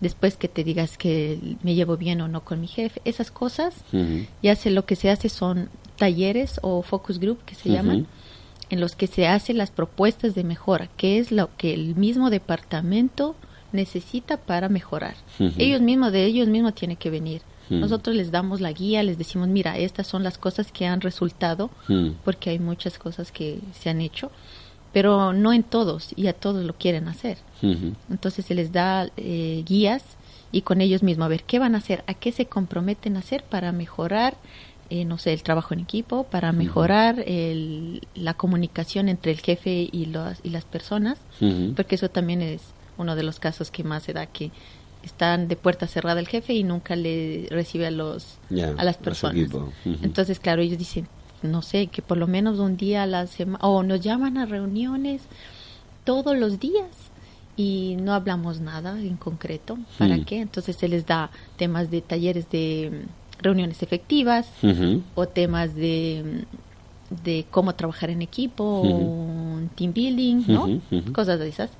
Después que te digas que me llevo bien o no con mi jefe, esas cosas, ya se lo que se hace son talleres o focus group que se llaman, en los que se hacen las propuestas de mejora, que es lo que el mismo departamento necesita para mejorar. Ellos mismos, de ellos mismos tiene que venir. Nosotros les damos la guía, les decimos, mira, estas son las cosas que han resultado, porque hay muchas cosas que se han hecho, pero no en todos y a todos lo quieren hacer. Entonces se les da eh, guías y con ellos mismos a ver qué van a hacer, a qué se comprometen a hacer para mejorar, eh, no sé, el trabajo en equipo, para mejorar el- la comunicación entre el jefe y, los, y las personas, porque eso también es uno de los casos que más se da, que están de puerta cerrada el jefe y nunca le recibe a los a las personas. Entonces, claro, ellos dicen, no sé, que por lo menos un día a la semana, o nos llaman a reuniones todos los días y no hablamos nada en concreto. ¿Para Mm. qué? Entonces se les da temas de talleres de reuniones efectivas o temas de, de cómo trabajar en equipo, team building. Cosas de esas.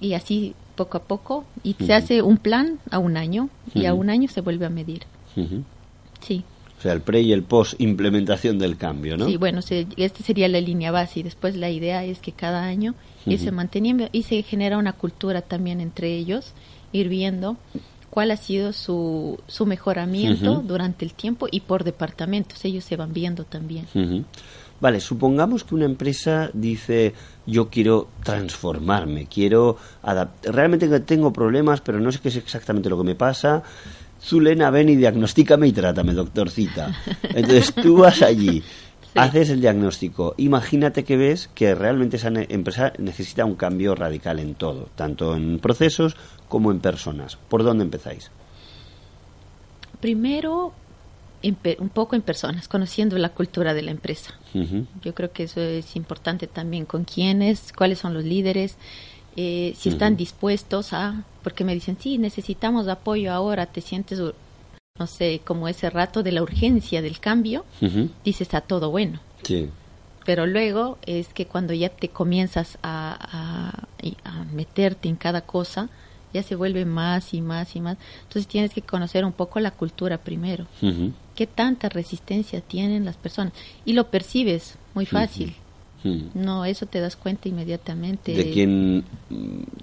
Y así poco a poco. Y se hace un plan a un año y a un año se vuelve a medir. Sí. O sea, el pre y el post implementación del cambio, ¿no? Sí, bueno, se, esta sería la línea base y después la idea es que cada año irse Ujú. manteniendo y se genera una cultura también entre ellos, ir viendo cuál ha sido su, su mejoramiento durante el tiempo y por departamentos, ellos se van viendo también. Vale, supongamos que una empresa dice yo quiero transformarme, quiero adaptar, realmente que tengo problemas, pero no sé qué es exactamente lo que me pasa. Zulena, ven y diagnostícame y trátame, doctorcita. [laughs] Entonces tú vas allí, haces el diagnóstico. Imagínate que ves que realmente esa empresa necesita un cambio radical en todo, tanto en procesos como en personas. ¿Por dónde empezáis? Primero, un poco en personas, conociendo la cultura de la empresa. Yo creo que eso es importante también con quiénes, cuáles son los líderes, eh, si están dispuestos a, porque me dicen, sí, necesitamos apoyo ahora, te sientes, no sé, como ese rato de la urgencia del cambio, dices, está todo bueno. Sí. Pero luego es que cuando ya te comienzas a, a- y a meterte en cada cosa, ya se vuelve más y más y más. Entonces tienes que conocer un poco la cultura primero. Ujú, ¿Qué tanta resistencia tienen las personas? Y lo percibes muy fácil. No, eso te das cuenta inmediatamente. de quién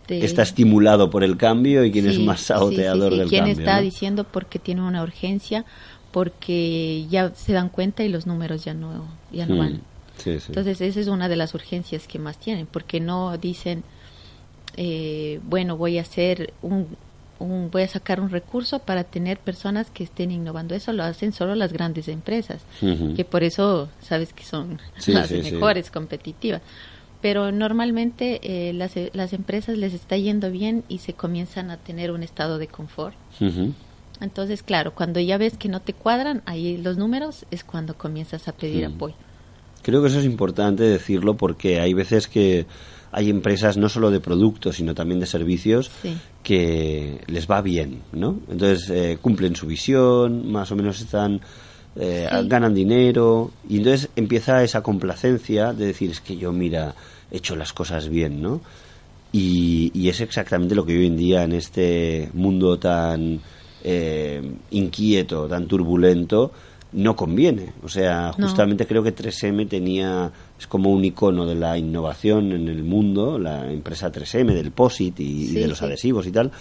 de- está estimulado por el cambio y quién es más saboteador sí, sí. del ¿Quién cambio. está ¿no? diciendo porque tiene una urgencia, porque ya se dan cuenta y los números ya no, ya no van. Entonces, esa es una de las urgencias que más tienen, porque no dicen, eh, bueno, voy a hacer un, un- voy a sacar un recurso para tener personas que estén innovando. Eso lo hacen solo las grandes empresas, que por eso sabes que son Sí, las sí, sí. mejores competitivas. Pero normalmente eh, las, las empresas les está yendo bien y se comienzan a tener un estado de confort. Entonces, claro, cuando ya ves que no te cuadran, ahí los números es cuando comienzas a pedir apoyo. Creo que eso es importante decirlo porque hay veces que hay empresas no solo de productos, sino también de servicios Sí. que les va bien, ¿no? Entonces eh, cumplen su visión, más o menos están eh, Sí. ganan dinero y entonces empieza esa complacencia de decir es que yo mira he hecho las cosas bien, ¿no? Y, y es exactamente lo que hoy en día en este mundo tan eh, inquieto, tan turbulento, no conviene. O sea, No. justamente creo que 3M tenía, es como un icono de la innovación en el mundo, la empresa 3M, del POSIT y, y de los sí. adhesivos y tal.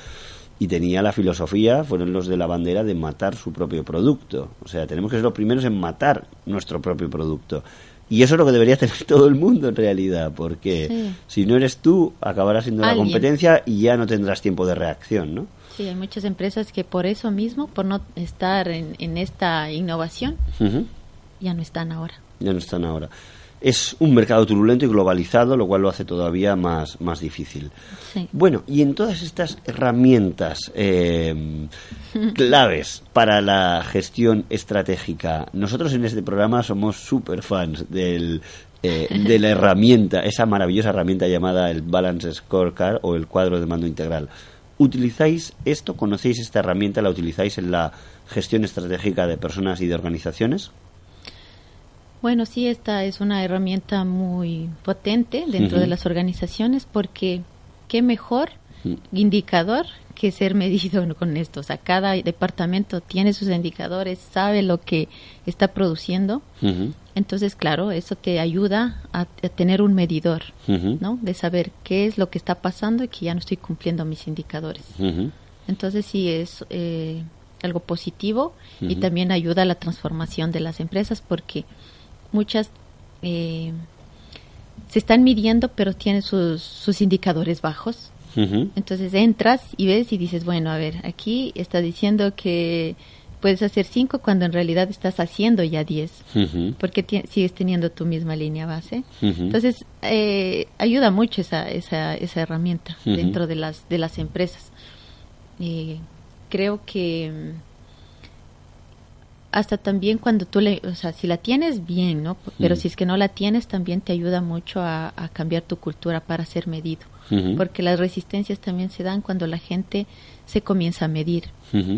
Y tenía la filosofía, fueron los de la bandera, de matar su propio producto. O sea, tenemos que ser los primeros en matar nuestro propio producto. Y eso es lo que debería tener [laughs] todo el mundo en realidad, porque Sí. si no eres tú, acabarás siendo la competencia y ya no tendrás tiempo de reacción, ¿no? Sí, hay muchas empresas que por eso mismo, por no estar en, en esta innovación, Ujú. ya no están ahora. Ya no están ahora. Es un mercado turbulento y globalizado, lo cual lo hace todavía más, más difícil. Sí. Bueno, y en todas estas herramientas eh, [laughs] claves para la gestión estratégica, nosotros en este programa somos super fans del, eh, de la [laughs] herramienta, esa maravillosa herramienta llamada el Balance Scorecard o el cuadro de mando integral. ¿Utilizáis esto? ¿Conocéis esta herramienta? ¿La utilizáis en la gestión estratégica de personas y de organizaciones? Bueno, sí, esta es una herramienta muy potente dentro de las organizaciones porque qué mejor Mm. indicador que ser medido [laughs] con esto. O sea, cada departamento tiene sus indicadores, sabe lo que está produciendo. Entonces, claro, eso te ayuda a, a tener un medidor, ¿no? De saber qué es lo que está pasando y que ya no estoy cumpliendo mis indicadores. Entonces sí es eh, algo positivo y también ayuda a la transformación de las empresas porque muchas eh, se están midiendo pero tienen sus, sus indicadores bajos. Entonces entras y ves y dices, bueno, a ver, aquí está diciendo que puedes hacer 5 cuando en realidad estás haciendo ya 10 ujú, porque sigues teniendo tu misma línea base. Entonces, eh, ayuda mucho esa, esa, esa herramienta dentro de las, de las empresas. Eh, creo que mm, hasta también cuando tú le, o sea, si la tienes bien, ¿no? Pero si es que no la tienes, también te ayuda mucho a, a cambiar tu cultura para ser medido. Porque las resistencias también se dan cuando la gente se comienza a medir.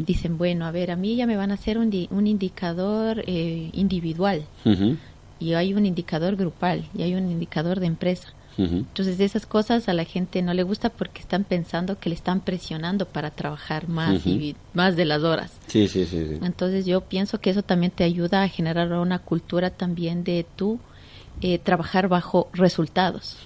Dicen, bueno, a ver, a mí ya me van a hacer un, di- un indicador eh, individual y hay un indicador grupal y hay un indicador de empresa. Entonces esas cosas a la gente no le gusta porque están pensando que le están presionando para trabajar más y más de las horas. Sí, sí, sí. sí. Entonces yo pienso que eso también te ayuda a generar una cultura también de tú eh, trabajar bajo resultados,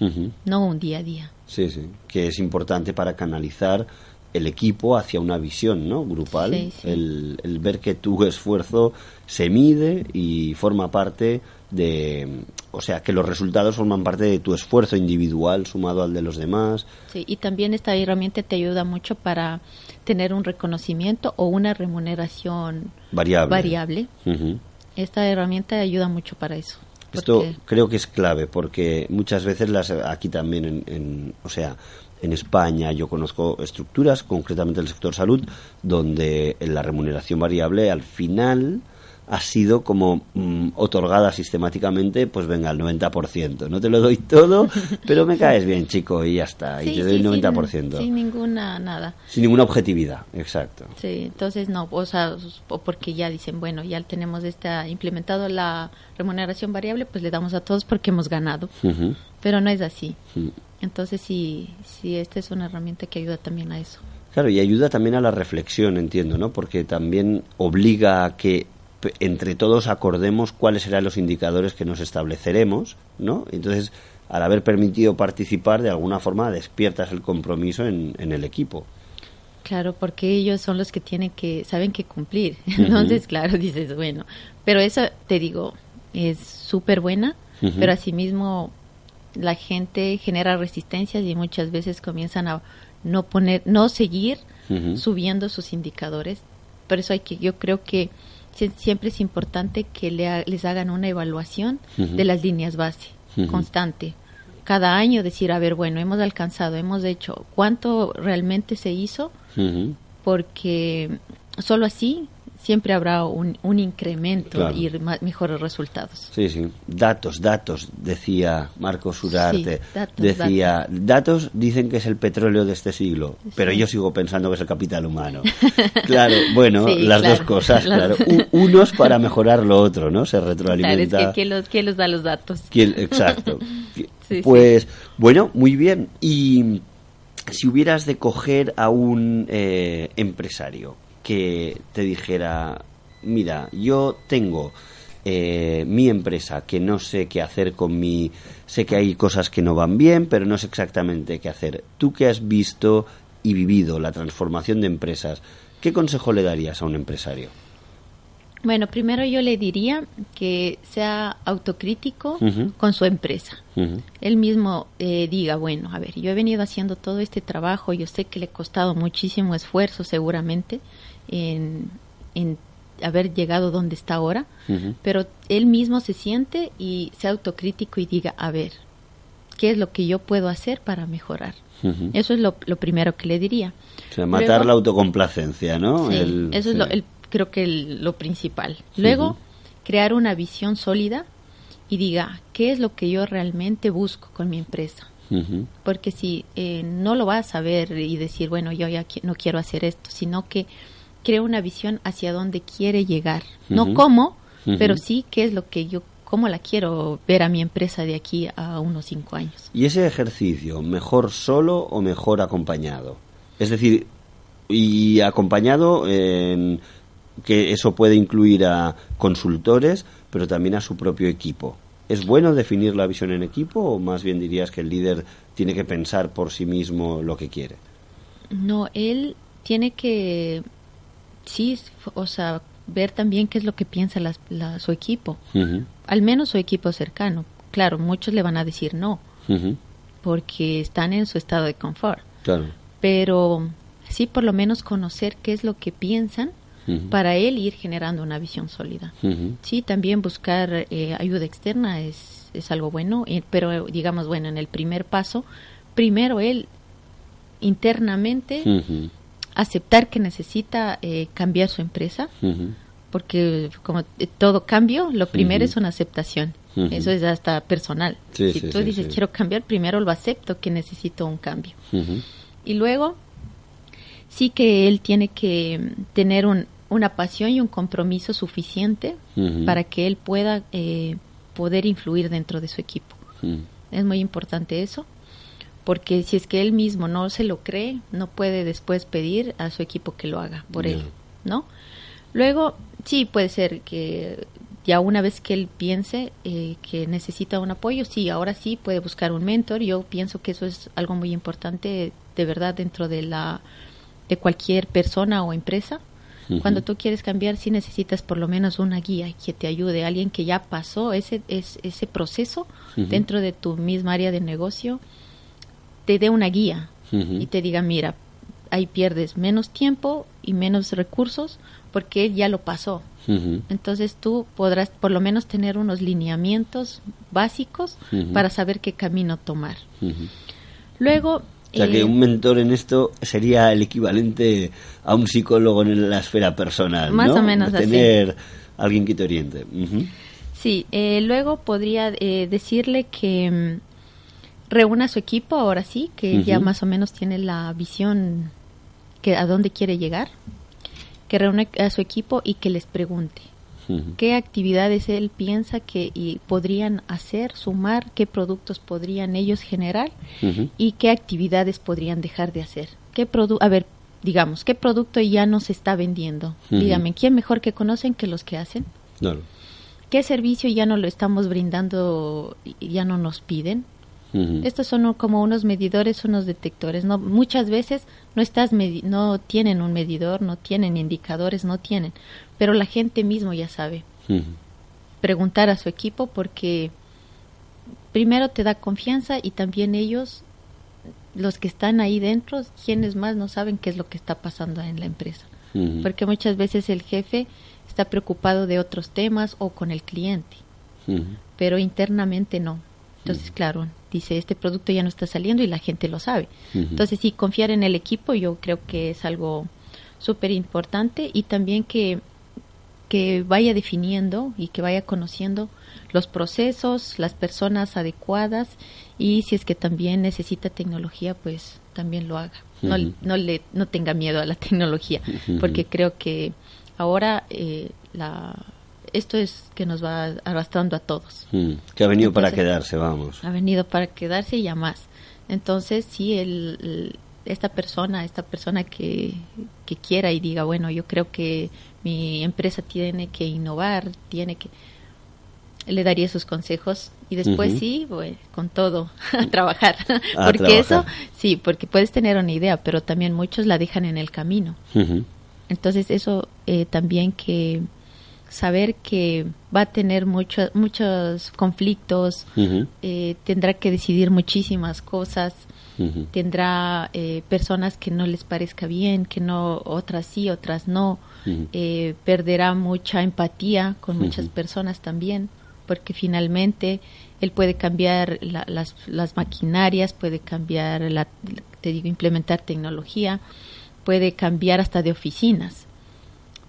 no un día a día. Sí, sí, que es importante para canalizar el equipo hacia una visión ¿no? grupal, Sí, sí. El, el ver que tu esfuerzo se mide y forma parte de, o sea, que los resultados forman parte de tu esfuerzo individual sumado al de los demás. Sí, y también esta herramienta te ayuda mucho para tener un reconocimiento o una remuneración Variable. variable. Esta herramienta ayuda mucho para eso. Esto creo que es clave porque muchas veces las aquí también en, en- o sea en España yo conozco estructuras concretamente el sector salud donde la remuneración variable al final ha sido como mm, otorgada sistemáticamente pues venga al 90% no te lo doy todo [laughs] pero me caes bien chico y ya está y Sí, te doy sí, el sin- 90% Sin, ninguna nada. sin ninguna objetividad exacto Sí, entonces no, o sea, o porque ya dicen, bueno, ya tenemos esta implementado la remuneración variable, pues le damos a todos porque hemos ganado. Ujú. Pero no es así. Mm. Entonces sí, sí, esta es una herramienta que ayuda también a eso. Claro, y ayuda también a la reflexión, entiendo, ¿no? Porque también obliga a que entre todos acordemos cuáles serán los indicadores que nos estableceremos, ¿no? Entonces, al haber permitido participar, de alguna forma despiertas el compromiso en, en el equipo. Claro, porque ellos son los que tienen que, saben que cumplir. [laughs] Entonces, claro, [laughs] dices, bueno, pero eso te digo, es súper buena, pero asimismo la gente genera resistencias y muchas veces comienzan a no poner, no seguir subiendo sus indicadores. Por eso hay que, yo creo que siempre es importante que le ha- les hagan una evaluación de las líneas base, constante. Cada año decir, a ver, bueno, hemos alcanzado, hemos hecho, ¿cuánto realmente se hizo? Porque solo así siempre habrá un, un incremento Claro. y ma- mejores resultados. Sí, sí. Datos, datos, decía Marcos Urarte. Sí, datos, decía, datos. dicen que es el petróleo de este siglo, pero yo sigo pensando que es el capital humano. [laughs] claro, bueno, Sí, las claro. dos cosas, claro. U- unos para mejorar lo otro, ¿no? Se Claro, es retroalimenta. que ¿quién los, quién los da los datos? ¿Quién- Exacto. [laughs] Pues, bueno, muy bien. Y si hubieras de coger a un eh, empresario que te dijera, mira, yo tengo eh, mi empresa que no sé qué hacer con mi... Sé que hay cosas que no van bien, pero no sé exactamente qué hacer. Tú que has visto y vivido la transformación de empresas, ¿qué consejo le darías a un empresario? Bueno, primero yo le diría que sea autocrítico con su empresa. Él mismo eh, diga, bueno, a ver, yo he venido haciendo todo este trabajo, yo sé que le ha costado muchísimo esfuerzo seguramente en, en haber llegado donde está ahora, pero él mismo se siente y sea autocrítico y diga, a ver, ¿qué es lo que yo puedo hacer para mejorar? Eso es lo, lo primero que le diría. O sea, matar Luego- la autocomplacencia, ¿no? Sí, El- eso es lo, el- creo que el- lo principal. Luego, crear una visión sólida y diga, ¿qué es lo que yo realmente busco con mi empresa? Porque si eh, no lo vas a ver y decir, bueno, yo ya qui- no quiero hacer esto, sino que crea una visión hacia dónde quiere llegar. No cómo, pero sí qué es lo que yo, cómo la quiero ver a mi empresa de aquí a unos cinco años. ¿Y ese ejercicio, mejor solo o mejor acompañado? Es decir, y acompañado en que eso puede incluir a consultores, pero también a su propio equipo. ¿Es bueno definir la visión en equipo o más bien dirías que el líder tiene que pensar por sí mismo lo que quiere? No, él tiene que, sí, o sea, ver también qué es lo que piensa las- la- su equipo, al menos su equipo cercano. Claro, muchos le van a decir no, porque están en su estado de confort, Claro. pero sí por lo menos conocer qué es lo que piensan para él ir generando una visión sólida. Sí, también buscar eh, ayuda externa es, es algo bueno, eh, pero digamos, bueno, en el primer paso, primero él internamente aceptar que necesita eh, cambiar su empresa, porque como eh, todo cambio, lo primero es una aceptación. Eso es hasta personal. Sí, si sí, tú sí, dices quiero cambiar, primero lo acepto que necesito un cambio. Y luego, sí que él tiene que mm, tener un, una pasión y un compromiso suficiente para que él pueda eh, poder influir dentro de su equipo. Es muy importante eso, porque si es que él mismo no se lo cree, no puede después pedir a su equipo que lo haga por él, ¿no? Luego, sí, puede ser que ya una vez que él piense eh, que necesita un apoyo, sí, ahora sí puede buscar un mentor. Yo pienso que eso es algo muy importante de verdad dentro de la de cualquier persona o empresa. Cuando tú quieres cambiar, sí necesitas por lo menos una guía que te ayude, alguien que ya pasó ese, ese, ese proceso dentro de tu misma área de negocio, te dé una guía y te diga, mira, ahí pierdes menos tiempo y menos recursos porque él ya lo pasó. Entonces tú podrás por lo menos tener unos lineamientos básicos para saber qué camino tomar. Luego... O sea que eh, un mentor en esto sería el equivalente a un psicólogo en la esfera personal, Más ¿no? o menos así. Tener alguien que te oriente. Sí, eh, luego podría eh, decirle que reúna a su equipo, ahora sí, que ya más o menos tiene la visión que a dónde quiere llegar, que reúne a su equipo y que les pregunte qué actividades él piensa que y podrían hacer, sumar, qué productos podrían ellos generar y qué actividades podrían dejar de hacer. ¿Qué produ a ver, digamos, qué producto ya no se está vendiendo? Dígame, ¿quién mejor que conocen que los que hacen? Claro. ¿Qué servicio ya no lo estamos brindando y ya no nos piden? Estos son como unos medidores, unos detectores. No, muchas veces no estás medi- no tienen un medidor, no tienen indicadores, no tienen, pero la gente mismo ya sabe preguntar a su equipo porque primero te da confianza y también ellos, los que están ahí dentro, quienes más no saben qué es lo que está pasando en la empresa. Porque muchas veces el jefe está preocupado de otros temas o con el cliente pero internamente no. Entonces, claro, dice, este producto ya no está saliendo y la gente lo sabe. Entonces, sí, confiar en el equipo yo creo que es algo súper importante y también que, que vaya definiendo y que vaya conociendo los procesos, las personas adecuadas y si es que también necesita tecnología, pues también lo haga. No, Ujú. no le no tenga miedo a la tecnología, porque creo que ahora eh, la esto es que nos va arrastrando a todos. Mm, Que ha venido para quedarse, vamos. Ha venido para quedarse y ya más. Entonces, sí, el, el- esta persona, esta persona que, que quiera y diga, bueno, yo creo que mi empresa tiene que innovar, tiene que... Le daría esos consejos y después sí, pues, con todo, a trabajar. A [laughs] porque eso, sí, porque puedes tener una idea, pero también muchos la dejan en el camino. Entonces eso eh, también que saber que va a tener mucho- muchos conflictos, eh, tendrá que decidir muchísimas cosas, tendrá eh, personas que no les parezca bien, que no, otras sí, otras no, eh, perderá mucha empatía con muchas personas también, porque finalmente él puede cambiar la- las, las maquinarias, puede cambiar, la, te digo, implementar tecnología, puede cambiar hasta de oficinas,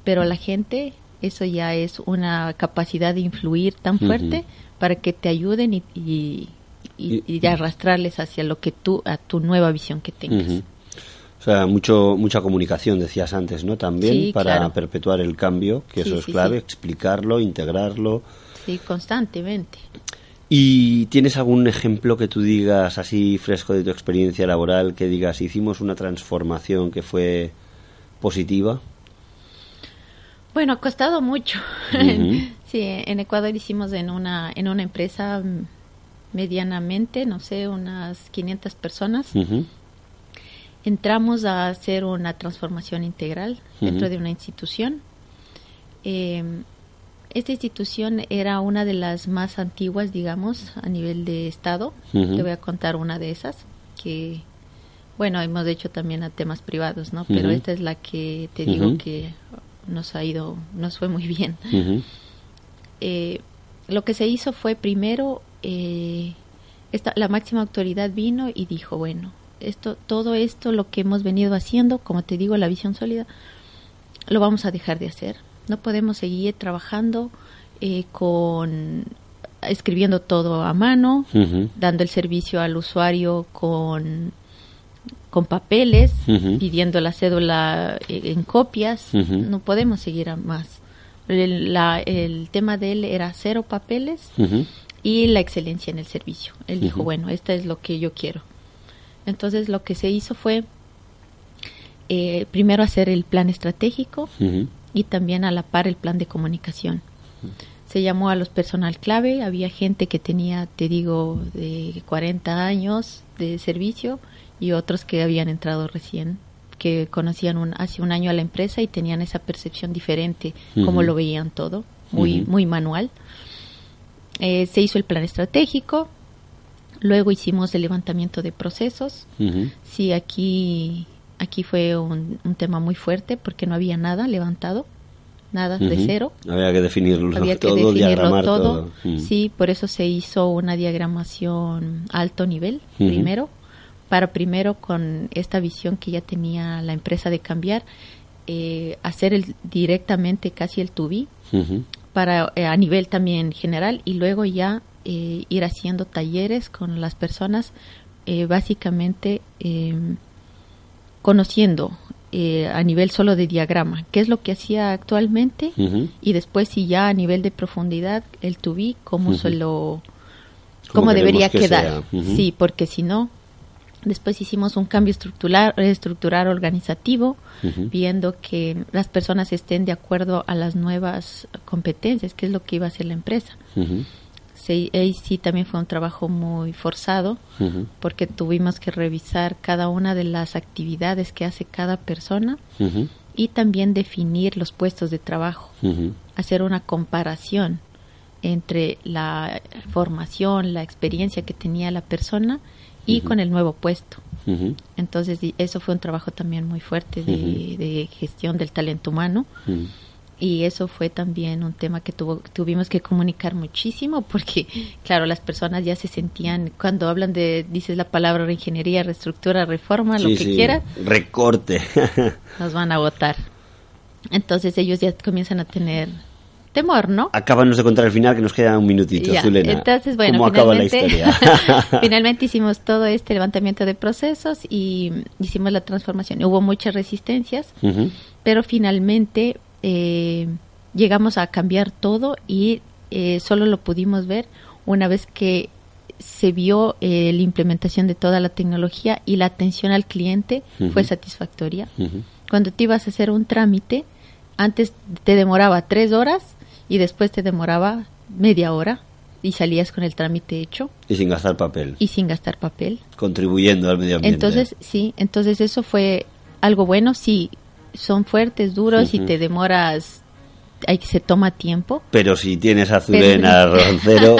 pero la gente, eso ya es una capacidad de influir tan fuerte para que te ayuden y, y, y- arrastrarles hacia lo que tú, a tu nueva visión que tengas. O sea, mucho, mucha comunicación, decías antes, ¿no? También Sí, para claro. perpetuar el cambio, que Sí, eso es sí, clave, explicarlo, integrarlo. Sí, constantemente. ¿Y tienes algún ejemplo que tú digas así fresco de tu experiencia laboral, que digas, hicimos una transformación que fue positiva? Bueno, ha costado mucho. [laughs] Sí, en Ecuador hicimos en una en una empresa medianamente, no sé, unas 500 personas. Entramos a hacer una transformación integral dentro de una institución. Eh, esta institución era una de las más antiguas, digamos, a nivel de Estado. Te voy a contar una de esas que, bueno, hemos hecho también a temas privados, ¿no? Pero esta es la que te digo que nos ha ido, nos fue muy bien. Eh, lo que se hizo fue primero, eh, esta, la máxima autoridad vino y dijo, bueno, esto, todo esto, lo que hemos venido haciendo, como te digo, la visión sólida, lo vamos a dejar de hacer. No podemos seguir trabajando eh, con escribiendo todo a mano, dando el servicio al usuario con con papeles, pidiendo la cédula eh, en copias. No podemos seguir más. El, la- el tema de él era cero papeles y la excelencia en el servicio. Él dijo, bueno, esto es lo que yo quiero. Entonces lo que se hizo fue eh, primero hacer el plan estratégico y también a la par el plan de comunicación. Se llamó a los personal clave, había gente que tenía, te digo, de 40 años de servicio y otros que habían entrado recién, que conocían un, hace un año a la empresa y tenían esa percepción diferente, como Ujú. lo veían todo, muy, Ujú. muy manual. Eh, se hizo el plan estratégico, luego hicimos el levantamiento de procesos, ujú. Sí, aquí, aquí fue un, un tema muy fuerte porque no había nada levantado, nada de cero. Había que definirlo Había que todo, definirlo diagramar todo. todo. Sí, por eso se hizo una diagramación a alto nivel primero, para primero con esta visión que ya tenía la empresa de cambiar, eh, hacer el, directamente casi el be Ujú, para eh, a nivel también general y luego ya eh, ir haciendo talleres con las personas eh, básicamente eh, conociendo eh, a nivel solo de diagrama qué es lo que hacía actualmente y después si ya a nivel de profundidad el to be cómo se Ujú. lo Cómo cómo debería que quedar. sí porque si no después hicimos un cambio estructural estructural organizativo viendo que las personas estén de acuerdo a las nuevas competencias, que es lo que iba a hacer la empresa. Sí, ahí sí también fue un trabajo muy forzado porque tuvimos que revisar cada una de las actividades que hace cada persona y también definir los puestos de trabajo, hacer una comparación entre la formación, la experiencia que tenía la persona y con el nuevo puesto. Entonces, eso fue un trabajo también muy fuerte de, gestión del talento humano. Y eso fue también un tema que tuvo, tuvimos que comunicar muchísimo porque, [laughs] claro, las personas ya se sentían, cuando hablan de, dices la palabra reingeniería, reestructura, reforma, lo que sí, quieras, Recorte. nos van a votar. Entonces ellos ya comienzan a tener temor, ¿no? Acábanos de contar el final que nos queda un minutito, Ya, Zulena. Entonces, bueno, ¿Cómo acaba la finalmente, historia? [laughs] [laughs] finalmente hicimos todo este levantamiento de procesos y hicimos la transformación. Hubo muchas resistencias, pero finalmente eh, llegamos a cambiar todo y eh, solo lo pudimos ver una vez que se vio eh, la implementación de toda la tecnología y la atención al cliente fue satisfactoria. Cuando te ibas a hacer un trámite, antes te demoraba tres horas y después te demoraba media hora y salías con el trámite hecho Y sin gastar papel. y sin gastar papel. Contribuyendo al medio ambiente. Entonces, sí, entonces eso fue algo bueno. Sí, son fuertes, duros y Ujú. te demoras hay, se toma tiempo. Pero si tienes a Zulena [laughs] Roncero,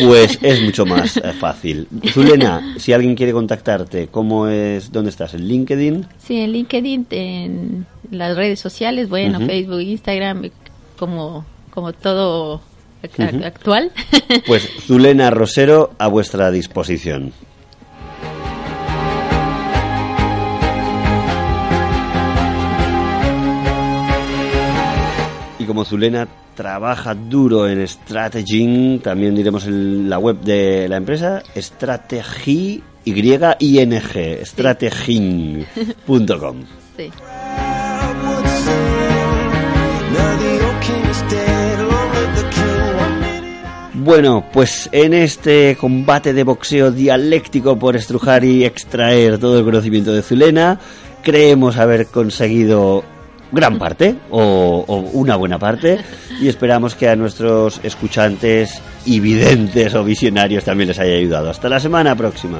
pues es mucho más eh, fácil. Zulena, si alguien quiere contactarte, ¿cómo es? ¿Dónde estás? ¿En LinkedIn? Sí, en LinkedIn, en las redes sociales, bueno, Ujú. Facebook, Instagram, como, como todo ac- actual. [laughs] Pues Zulena Rosero a vuestra disposición. Y como Zulena trabaja duro en Strateging, también diremos en la web de la empresa, Strategy Y-I-N-G, strateging.com. sí. Bueno, pues en este combate de boxeo dialéctico por estrujar y extraer todo el conocimiento de Zulena, creemos haber conseguido gran parte o, o una buena parte y esperamos que a nuestros escuchantes y videntes o visionarios también les haya ayudado. Hasta la semana próxima.